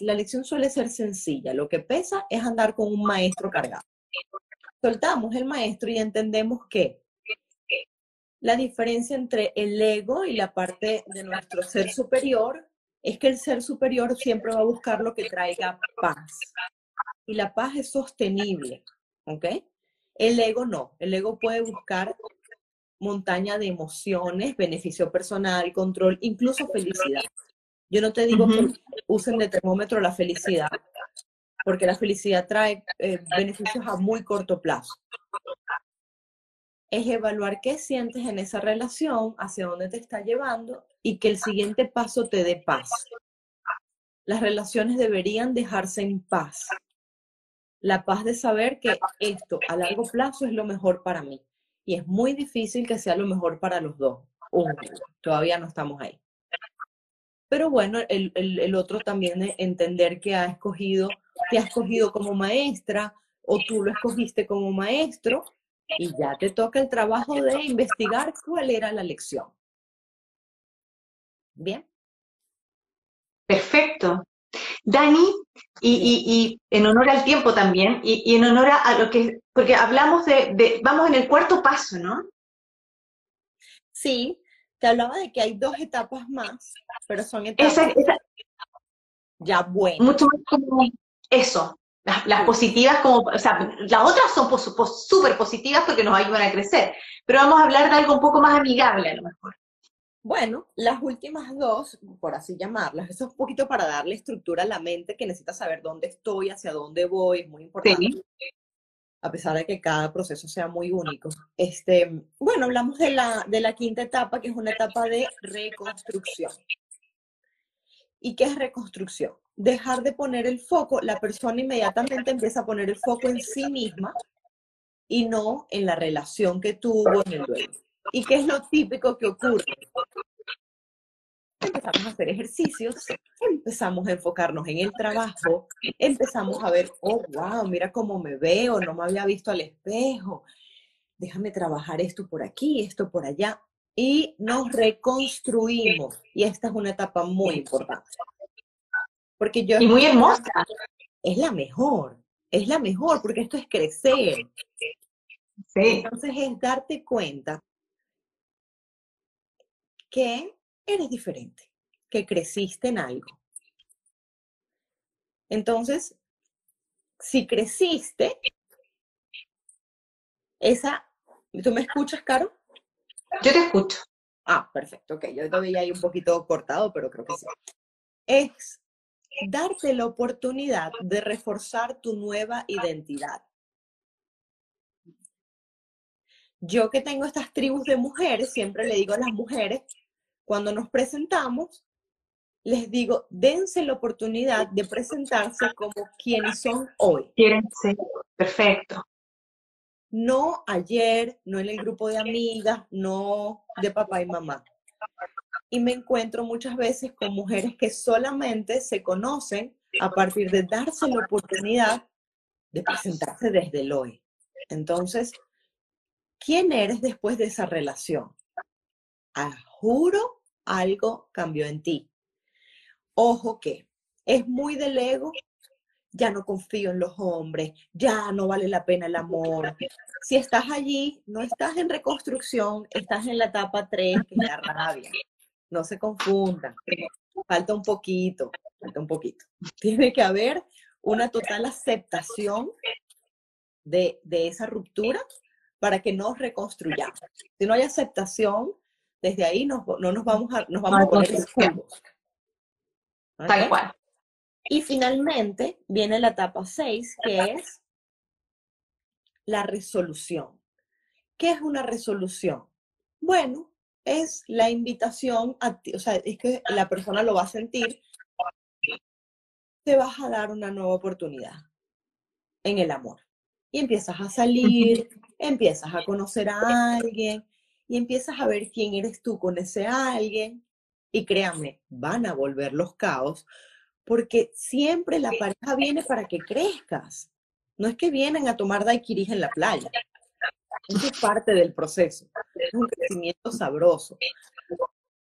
S2: La, lección suele ser sencilla. Lo que pesa es andar con un maestro cargado. Soltamos el maestro y entendemos que la diferencia entre el ego y la parte de nuestro ser superior es que el ser superior siempre va a buscar lo que traiga paz. Y la paz es sostenible, ¿ok? El ego no, el ego puede buscar montaña de emociones, beneficio personal, control, incluso felicidad. Yo no te digo que usen de termómetro la felicidad, porque la felicidad trae eh, beneficios a muy corto plazo. Es evaluar qué sientes en esa relación, hacia dónde te está llevando y que el siguiente paso te dé paz. Las relaciones deberían dejarse en paz la paz de saber que esto a largo plazo es lo mejor para mí. Y es muy difícil que sea lo mejor para los dos. todavía no estamos ahí. Pero bueno, el, otro también es entender que ha escogido, te ha escogido como maestra o tú lo escogiste como maestro y ya te toca el trabajo de investigar cuál era la lección. ¿Bien?
S1: Perfecto. Dani, y, en honor al tiempo también, y, en honor a, lo que, porque hablamos de, vamos en el cuarto paso, ¿no?
S2: Sí, te hablaba de que hay dos etapas más, pero son etapas ya buenas.
S1: Mucho más como eso, las, positivas como, o sea, las otras son súper positivas porque nos ayudan a crecer, pero vamos a hablar de algo un poco más amigable a lo mejor.
S2: Bueno, las últimas dos, por así llamarlas, eso es un poquito para darle estructura a la mente que necesita saber dónde estoy, hacia dónde voy, es muy importante. A pesar de que cada proceso sea muy único. Este, bueno, hablamos de la, de la quinta etapa, que es una etapa de reconstrucción. ¿Y qué es reconstrucción? Dejar de poner el foco, la persona inmediatamente empieza a poner el foco en sí misma y no en la relación que tuvo en el duelo. ¿Y qué es lo típico que ocurre? Empezamos a hacer ejercicios, empezamos a enfocarnos en el trabajo, empezamos a ver, oh, wow, mira cómo me veo, no me había visto al espejo, déjame trabajar esto por aquí, esto por allá, y nos reconstruimos. Y esta es una etapa muy importante. Porque yo...
S1: Y muy hermosa.
S2: Es la mejor, es la mejor, porque esto es crecer. Sí. Entonces es darte cuenta que eres diferente, que creciste en algo. Entonces, si creciste, esa, ¿tú me escuchas, Caro?
S1: Yo te escucho.
S2: Ah, perfecto, ok, yo todavía ahí un poquito cortado, pero creo que sí. Es darte la oportunidad de reforzar tu nueva identidad. Yo que tengo estas tribus de mujeres, siempre le digo a las mujeres cuando nos presentamos, les digo, dense la oportunidad de presentarse como quienes son hoy.
S1: Quierense, perfecto.
S2: No ayer, no en el grupo de amigas, no de papá y mamá. Y me encuentro muchas veces con mujeres que solamente se conocen a partir de darse la oportunidad de presentarse desde el hoy. Entonces, ¿quién eres después de esa relación? Ah, juro algo cambió en ti. Ojo que es muy del ego, ya no confío en los hombres, ya no vale la pena el amor. Si estás allí, no estás en reconstrucción, estás en la etapa 3, que es la rabia. No se confundan. Falta un poquito, falta un poquito. Tiene que haber una total aceptación de, esa ruptura para que nos reconstruyamos. Si no hay aceptación, desde ahí no nos vamos a, nos vamos a poner escudos.
S1: Tal cual.
S2: Y finalmente viene la etapa 6, que es la resolución. ¿Qué es una resolución? Bueno, es la invitación a ti, o sea, es que la persona lo va a sentir, te vas a dar una nueva oportunidad en el amor. Y empiezas a salir, empiezas a conocer a alguien y empiezas a ver quién eres tú con ese alguien. Y créanme, van a volver los caos porque siempre la pareja viene para que crezcas. No es que vienen a tomar daiquiris en la playa. Eso es parte del proceso. Es un crecimiento sabroso.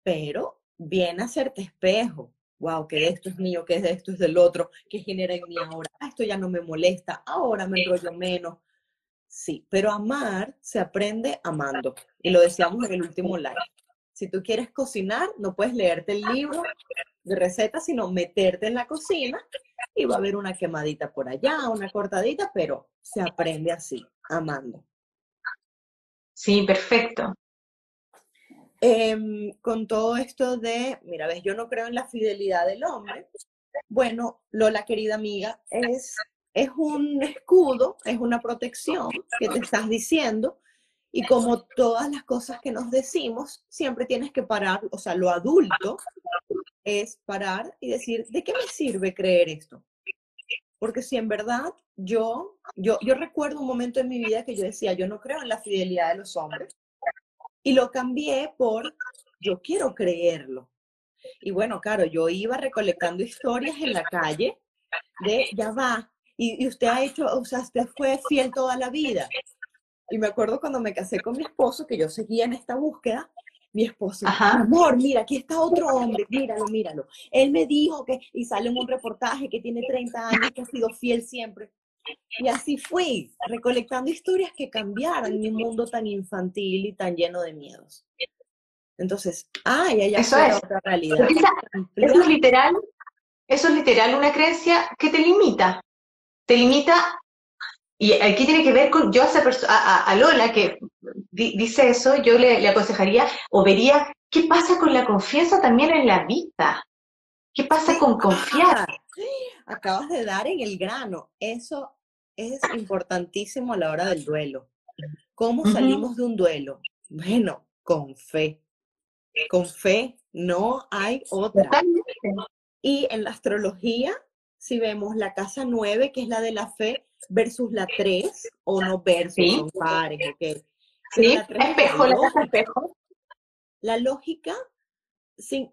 S2: Pero viene a hacerte espejo. Wow, que esto es mío, que de esto es del otro, que genera en mí ahora. Ah, esto ya no me molesta, ahora me enrollo menos. Sí, pero amar se aprende amando. Y lo decíamos en el último live. Si tú quieres cocinar, no puedes leerte el libro de recetas, sino meterte en la cocina y va a haber una quemadita por allá, una cortadita, pero se aprende así, amando.
S1: Sí, perfecto.
S2: Em, con todo esto de, mira, ves, yo no creo en la fidelidad del hombre. Bueno, Lola, querida amiga, es, es un escudo, es una protección que te estás diciendo. Y como todas las cosas que nos decimos, siempre tienes que parar, o sea, lo adulto es parar y decir, ¿de qué me sirve creer esto? Porque si en verdad yo, yo, yo recuerdo un momento en mi vida que yo decía, yo no creo en la fidelidad de los hombres. Y lo cambié por, yo quiero creerlo. Y bueno, claro, yo iba recolectando historias en la calle de, ya va, y, y usted ha hecho, o sea, usted fue fiel toda la vida. Y me acuerdo cuando me casé con mi esposo, que yo seguía en esta búsqueda, mi esposo, amor, mira, aquí está otro hombre, míralo, míralo. Él me dijo que, y sale en un reportaje que tiene 30 años, que ha sido fiel siempre. Y así fui, recolectando historias que cambiaran mi mundo tan infantil y tan lleno de miedos. Entonces, ay, allá
S1: eso es otra realidad. eso es literal, eso es literal una creencia que te limita. Te limita y aquí tiene que ver con, yo a, a, a Lola que dice eso, yo le, aconsejaría o vería qué pasa con la confianza también en la vida. ¿Qué pasa con confiar?
S2: Acabas de dar en el grano. Eso es importantísimo a la hora del duelo. ¿Cómo salimos de un duelo? Bueno, con fe. Con fe no hay otra. Y en la astrología, si vemos la casa 9, que es la de la fe, versus la 3, o no versus, ¿Sí? son pares,
S1: ok. Sí, la espejo, la casa espejo.
S2: La lógica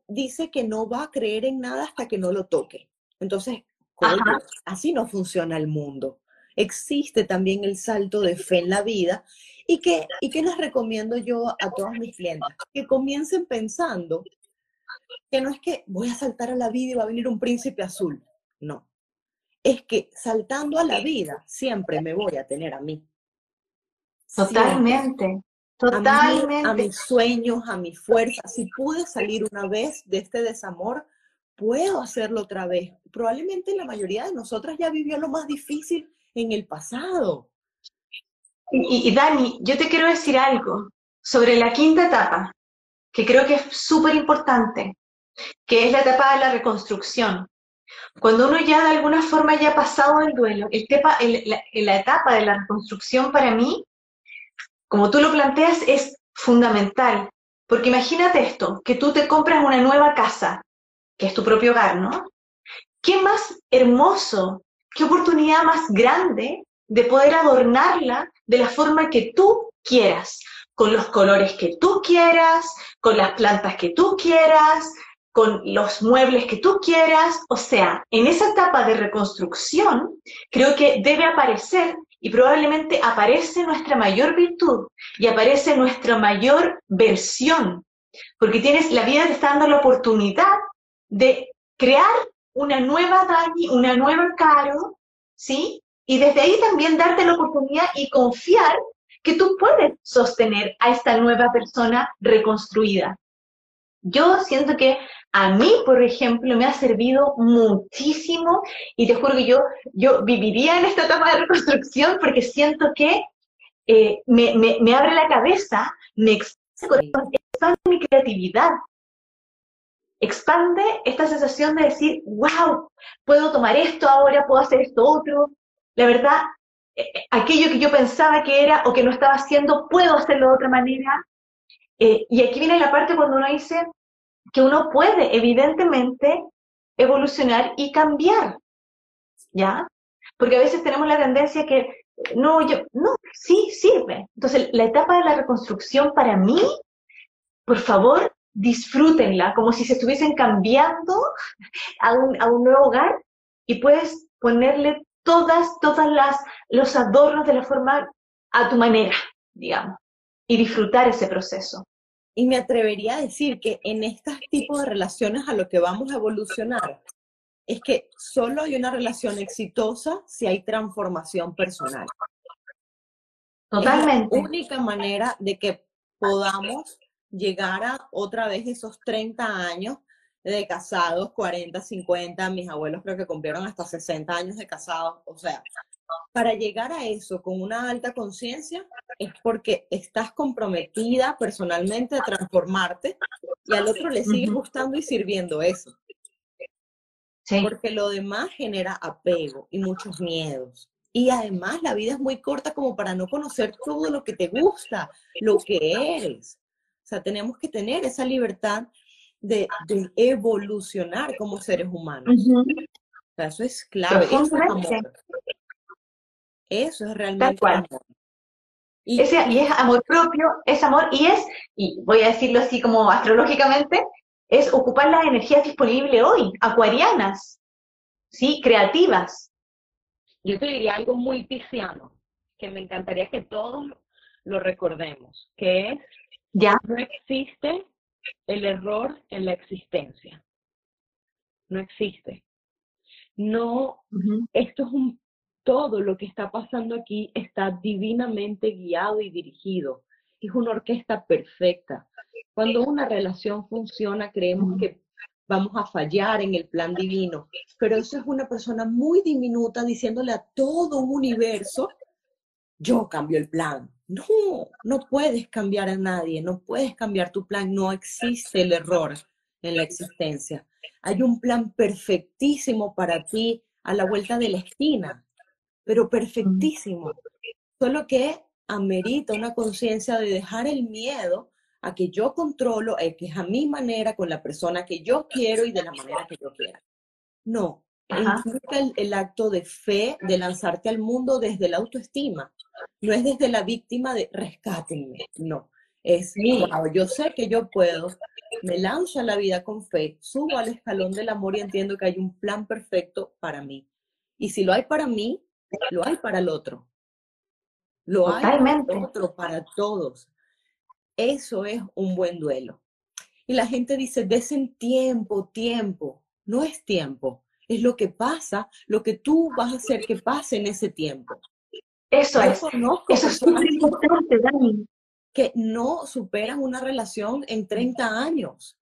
S2: dice que no va a creer en nada hasta que no lo toque. Entonces, así no funciona el mundo. Existe también el salto de fe en la vida. ¿Y qué, ¿Y qué les recomiendo yo a todas mis clientes? Que comiencen pensando que no es que voy a saltar a la vida y va a venir un príncipe azul. No es que saltando a la vida siempre me voy a tener a mí.
S1: Totalmente. Totalmente.
S2: A, mis sueños, a mi fuerza. Si pude salir una vez de este desamor, puedo hacerlo otra vez. Probablemente la mayoría de nosotras ya vivió lo más difícil en el pasado.
S1: Y, y Dani, yo te quiero decir algo sobre la quinta etapa, que creo que es súper importante, que es la etapa de la reconstrucción. Cuando uno ya de alguna forma ya ha pasado el duelo, el la, la etapa de la reconstrucción para mí, como tú lo planteas, es fundamental. Porque imagínate esto, que tú te compras una nueva casa, que es tu propio hogar, ¿no? ¿Qué más hermoso, qué oportunidad más grande de poder adornarla de la forma que tú quieras, con los colores que tú quieras, con las plantas que tú quieras, con los muebles que tú quieras, o sea, en esa etapa de reconstrucción, creo que debe aparecer y probablemente aparece nuestra mayor virtud y aparece nuestra mayor versión, porque tienes, la vida te está dando la oportunidad de crear una nueva Dani, una nueva Caro, ¿sí? Y desde ahí también darte la oportunidad y confiar que tú puedes sostener a esta nueva persona reconstruida. Yo siento que a mí, por ejemplo, me ha servido muchísimo y te juro que yo, yo viviría en esta etapa de reconstrucción porque siento que eh, me, me, me, abre la cabeza, me expande mi creatividad, expande esta sensación de decir, wow, puedo tomar esto ahora, puedo hacer esto otro. La verdad, eh, eh, aquello que yo pensaba que era o que no estaba haciendo, puedo hacerlo de otra manera. Y aquí viene la parte cuando uno dice, que uno puede evidentemente evolucionar y cambiar, ¿ya? Porque a veces tenemos la tendencia que no, yo, no, sí, sirve. Entonces, la etapa de la reconstrucción para mí, por favor, disfrútenla, como si se estuviesen cambiando a un, a un nuevo hogar y puedes ponerle todas, todas las, los adornos de la forma a tu manera, digamos, y disfrutar ese proceso.
S2: Y me atrevería a decir que en estos tipos de relaciones a lo que vamos a evolucionar es que solo hay una relación exitosa si hay transformación personal.
S1: Totalmente.
S2: Es la única manera de que podamos llegar a otra vez esos 30 años de casados, 40, 50, mis abuelos creo que cumplieron hasta 60 años de casados, o sea, para llegar a eso con una alta conciencia es porque estás comprometida personalmente a transformarte y al otro le sigue gustando y sirviendo eso. Porque lo demás genera apego y muchos miedos. Y además la vida es muy corta como para no conocer todo lo que te gusta, lo que eres. O sea, tenemos que tener esa libertad de, evolucionar como seres humanos. O sea, eso es clave. Eso es amor. Eso es realmente amor.
S1: Y, Ese, y es amor propio, es amor, y es, y voy a decirlo así como astrológicamente, es ocupar las energías disponibles hoy, acuarianas, ¿sí? Creativas.
S3: Yo te diría algo muy pisciano, que me encantaría que todos lo recordemos, que es,
S1: ¿Ya?
S3: no existe el error en la existencia. No existe. No, esto es un, todo lo que está pasando aquí está divinamente guiado y dirigido. Es una orquesta perfecta. Cuando una relación funciona, creemos que vamos a fallar en el plan divino, pero eso es una persona muy diminuta diciéndole a todo un universo, yo cambio el plan. No, no puedes cambiar a nadie, no puedes cambiar tu plan, no existe el error en la existencia. Hay un plan perfectísimo para ti a la vuelta de la esquina, pero perfectísimo. Solo que amerita una conciencia de dejar el miedo a que yo controlo, eh, que es a mi manera, con la persona que yo quiero y de la manera que yo quiera. No, implica el, acto de fe, de lanzarte al mundo desde la autoestima. No es desde la víctima de rescátenme, no. Es, wow, yo sé que yo puedo, me lanzo a la vida con fe, subo al escalón del amor y entiendo que hay un plan perfecto para mí. Y si lo hay para mí, lo hay para el otro. Lo hay para el otro, para todos. Eso es un buen duelo. Y la gente dice, desen tiempo, tiempo. No es tiempo, es lo que pasa, lo que tú vas a hacer que pase en ese tiempo.
S1: Eso es. Eso es súper importante, Dani.
S2: Que no superan una relación en 30 años,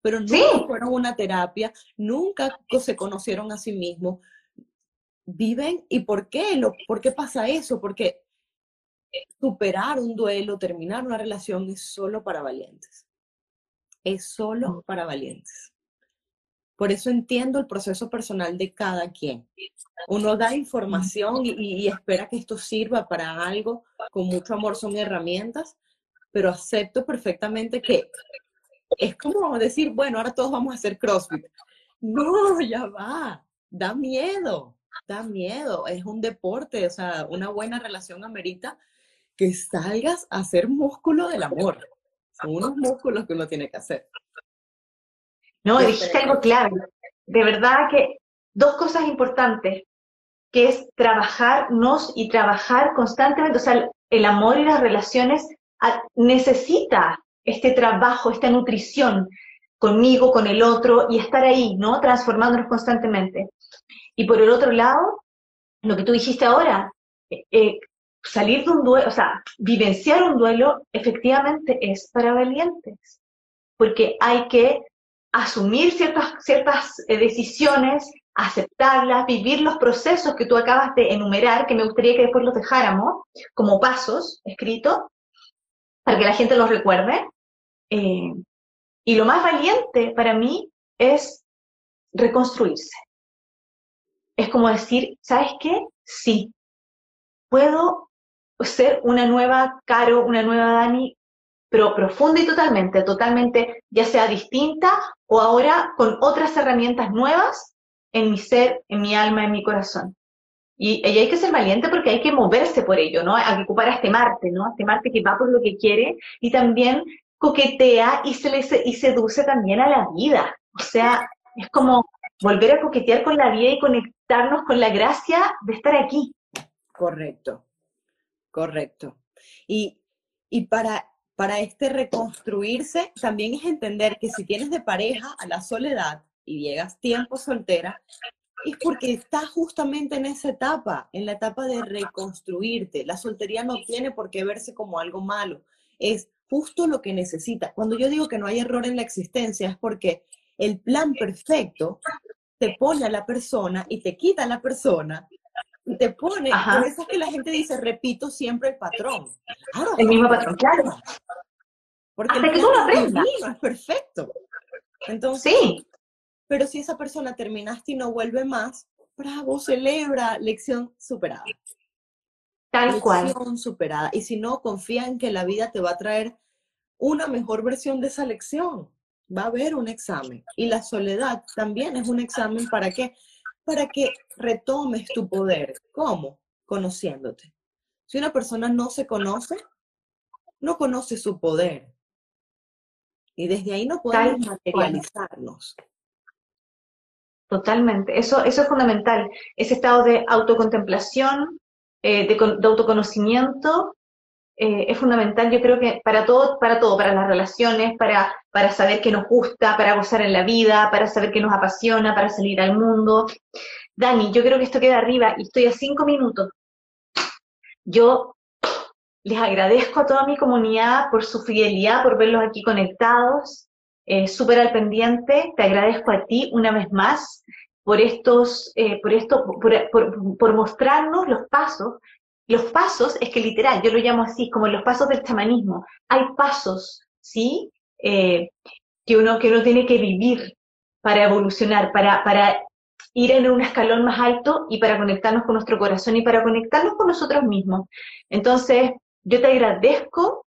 S2: pero nunca fueron una terapia, nunca se conocieron a sí mismos. Viven, ¿y por qué? Lo, ¿Por qué pasa eso? Porque superar un duelo, terminar una relación es solo para valientes. Es solo para valientes. Por eso entiendo el proceso personal de cada quien. Uno da información y, espera que esto sirva para algo. Con mucho amor son herramientas, pero acepto perfectamente que es como decir, bueno, ahora todos vamos a hacer CrossFit. No, ya va. Da miedo, da miedo. Es un deporte, o sea, una buena relación amerita que salgas a hacer músculo del amor. Son unos músculos que uno tiene que hacer.
S1: No, dijiste algo clave. De verdad que dos cosas importantes, que es trabajarnos y trabajar constantemente. O sea, el amor y las relaciones necesita este trabajo, esta nutrición conmigo, con el otro, y estar ahí, ¿no? Transformándonos constantemente. Y por el otro lado, lo que tú dijiste ahora, eh, salir de un duelo, o sea, vivenciar un duelo efectivamente es para valientes, porque hay que asumir ciertas, ciertas eh, decisiones, aceptarlas, vivir los procesos que tú acabas de enumerar, que me gustaría que después los dejáramos como pasos escritos, para que la gente los recuerde. Eh, y lo más valiente para mí es reconstruirse. Es como decir, ¿sabes qué? Sí, puedo ser una nueva Caro, una nueva Dani, pero profunda y totalmente, totalmente, ya sea distinta o ahora con otras herramientas nuevas en mi ser, en mi alma, en mi corazón. Y, hay que ser valiente porque hay que moverse por ello, ¿no? Hay que ocupar a este Marte, ¿no? A este Marte que va por lo que quiere y también coquetea y, se le, y seduce también a la vida. O sea, es como volver a coquetear con la vida y conectarnos con la gracia de estar aquí.
S2: Correcto, correcto. Y, y para, para este reconstruirse, también es entender que si tienes de pareja a la soledad y llegas tiempo soltera, es porque estás justamente en esa etapa, en la etapa de reconstruirte. La soltería no tiene por qué verse como algo malo, es justo lo que necesita. Cuando yo digo que no hay error en la existencia es porque el plan perfecto te pone a la persona y te quita a la persona y te pone, por eso es que la gente dice, repito siempre el patrón.
S1: el mismo patrón, claro.
S2: Porque el plan es perfecto. Entonces, sí. Pero si esa persona terminaste y no vuelve más, bravo, celebra, lección superada.
S1: Tal
S2: lección cual. superada. Y si no, confía en que la vida te va a traer una mejor versión de esa lección. Va a haber un examen. Y la soledad también es un examen para qué? Para que retomes tu poder. ¿Cómo? Conociéndote. Si una persona no se conoce, no conoce su poder. Y desde ahí no podemos materializarnos.
S1: Totalmente. Eso, eso es fundamental. Ese estado de autocontemplación, eh, de, autoconocimiento, eh, es fundamental, yo creo que para todo, para todo, para las relaciones, para, para saber qué nos gusta, para gozar en la vida, para saber qué nos apasiona, para salir al mundo. Dani, yo creo que esto queda arriba y estoy a cinco minutos. Yo les agradezco a toda mi comunidad por su fidelidad, por verlos aquí conectados eh, súper al pendiente. Te agradezco a ti una vez más por estos, eh, por esto, por, mostrarnos los pasos. Los pasos es que literal, yo lo llamo así, como los pasos del chamanismo. Hay pasos, ¿sí? Eh, que, uno, que uno tiene que vivir para evolucionar, para, para ir en un escalón más alto y para conectarnos con nuestro corazón y para conectarnos con nosotros mismos. Entonces, yo te agradezco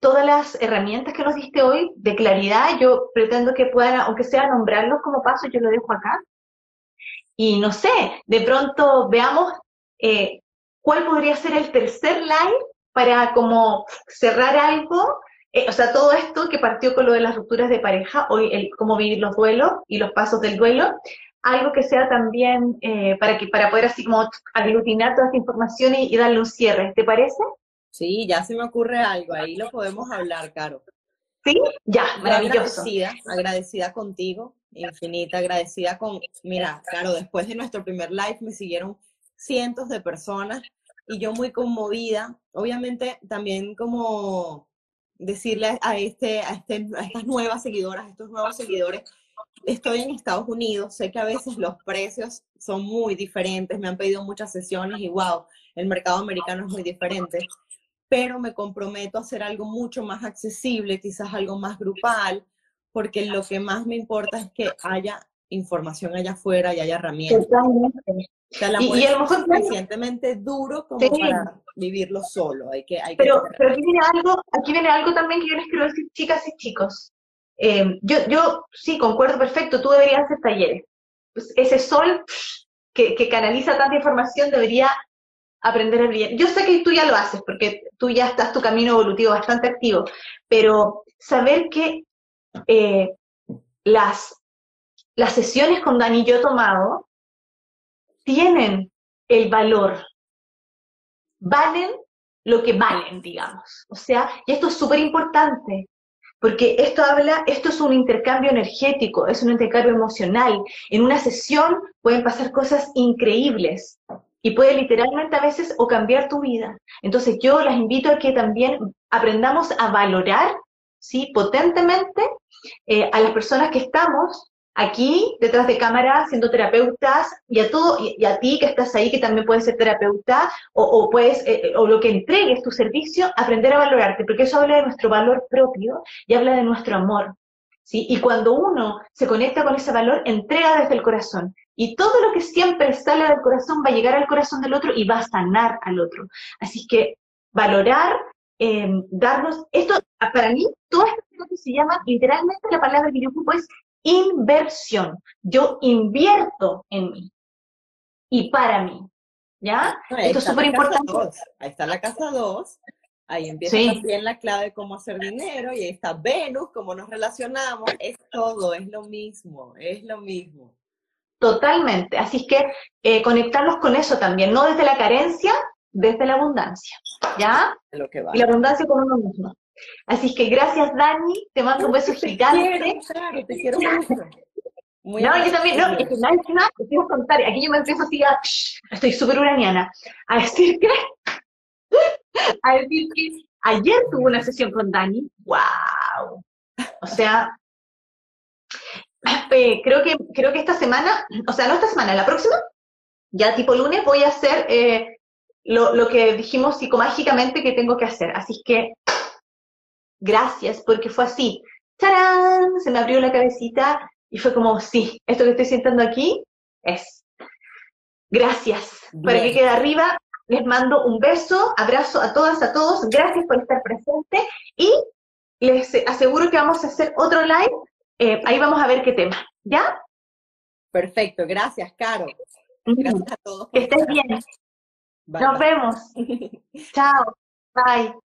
S1: todas las herramientas que nos diste hoy de claridad. Yo pretendo que puedan, aunque sea nombrarlos como paso, yo lo dejo acá. Y no sé, de pronto veamos eh, cuál podría ser el tercer live para como cerrar algo. Eh, o sea, todo esto que partió con lo de las rupturas de pareja, hoy el cómo vivir los duelos y los pasos del duelo, algo que sea también eh, para que para poder así como aglutinar toda esta información y darle un cierre. ¿Te parece?
S2: Sí, ya se me ocurre algo, ahí lo podemos hablar, Caro.
S1: Sí, ya, maravilloso.
S2: Agradecida, agradecida contigo, infinita, agradecida con, mira, claro, después de nuestro primer live me siguieron cientos de personas y yo muy conmovida, obviamente también como decirle a, este, a, este, a estas nuevas seguidoras, a estos nuevos seguidores, estoy en Estados Unidos, sé que a veces los precios son muy diferentes, me han pedido muchas sesiones y wow, el mercado americano es muy diferente pero me comprometo a hacer algo mucho más accesible, quizás algo más grupal, porque lo que más me importa es que haya información allá afuera y haya herramientas. Totalmente. O sea, la y, y a lo mejor es suficientemente duro como para vivirlo solo. Hay que, hay
S1: pero, pero aquí viene algo, aquí viene algo también que yo les quiero decir, chicas y chicos. Eh, yo, yo sí, concuerdo perfecto, tú deberías hacer talleres. Pues ese sol que, que, canaliza tanta información debería aprender a brillar. Yo sé que tú ya lo haces, porque tú ya estás tu camino evolutivo bastante activo, pero saber que eh, las, las sesiones con Dani y yo tomado tienen el valor, valen lo que valen, digamos. O sea, y esto es súper importante, porque esto habla, esto es un intercambio energético, es un intercambio emocional. En una sesión pueden pasar cosas increíbles y puede literalmente a veces o cambiar tu vida. Entonces yo las invito a que también aprendamos a valorar, ¿sí? Potentemente eh, a las personas que estamos aquí detrás de cámara siendo terapeutas y a todo y, a ti que estás ahí que también puedes ser terapeuta o, puedes eh, o lo que entregues tu servicio aprender a valorarte porque eso habla de nuestro valor propio y habla de nuestro amor ¿sí? y cuando uno se conecta con ese valor entrega desde el corazón y todo lo que siempre sale del corazón va a llegar al corazón del otro y va a sanar al otro. Así que valorar, em, darnos, esto para mí, todo esto que se llama, literalmente la palabra que yo es inversión. Yo invierto en mí y para mí. ¿Ya? Esto es súper importante.
S2: Ahí está la casa 2. Ahí empieza también la clave de cómo hacer dinero y ahí está Venus, cómo nos relacionamos. Es todo, es lo mismo, es lo mismo.
S1: Totalmente. Así es que eh, conectarnos con eso también, no desde la carencia, desde la abundancia. ¿Ya?
S2: Lo que va.
S1: Y la abundancia con uno mismo. Así que gracias, Dani. Te mando un beso gigante.
S2: claro, te quiero mucho.
S1: no, yo también, no, es que te quiero contar, aquí yo me empiezo así a, estoy súper uraniana, a decir que, a decir que ayer tuve una sesión con Dani, wow, o sea, eh, creo que, creo que esta semana, o sea, no esta semana, la próxima, ya tipo lunes voy a hacer eh, lo, lo que dijimos psicomágicamente que tengo que hacer, así que gracias, porque fue así, ¡tarán! Se me abrió la cabecita y fue como, sí, esto que estoy sintiendo aquí es. Gracias. Para que quede arriba, les mando un beso, abrazo a todas, a todos. Gracias por estar presente y les aseguro que vamos a hacer otro live. Eh, ahí vamos a ver qué tema. ¿Ya?
S2: Perfecto. Gracias, Caro. Gracias a todos.
S1: Que estén bien. Nos vemos. Chao. Bye.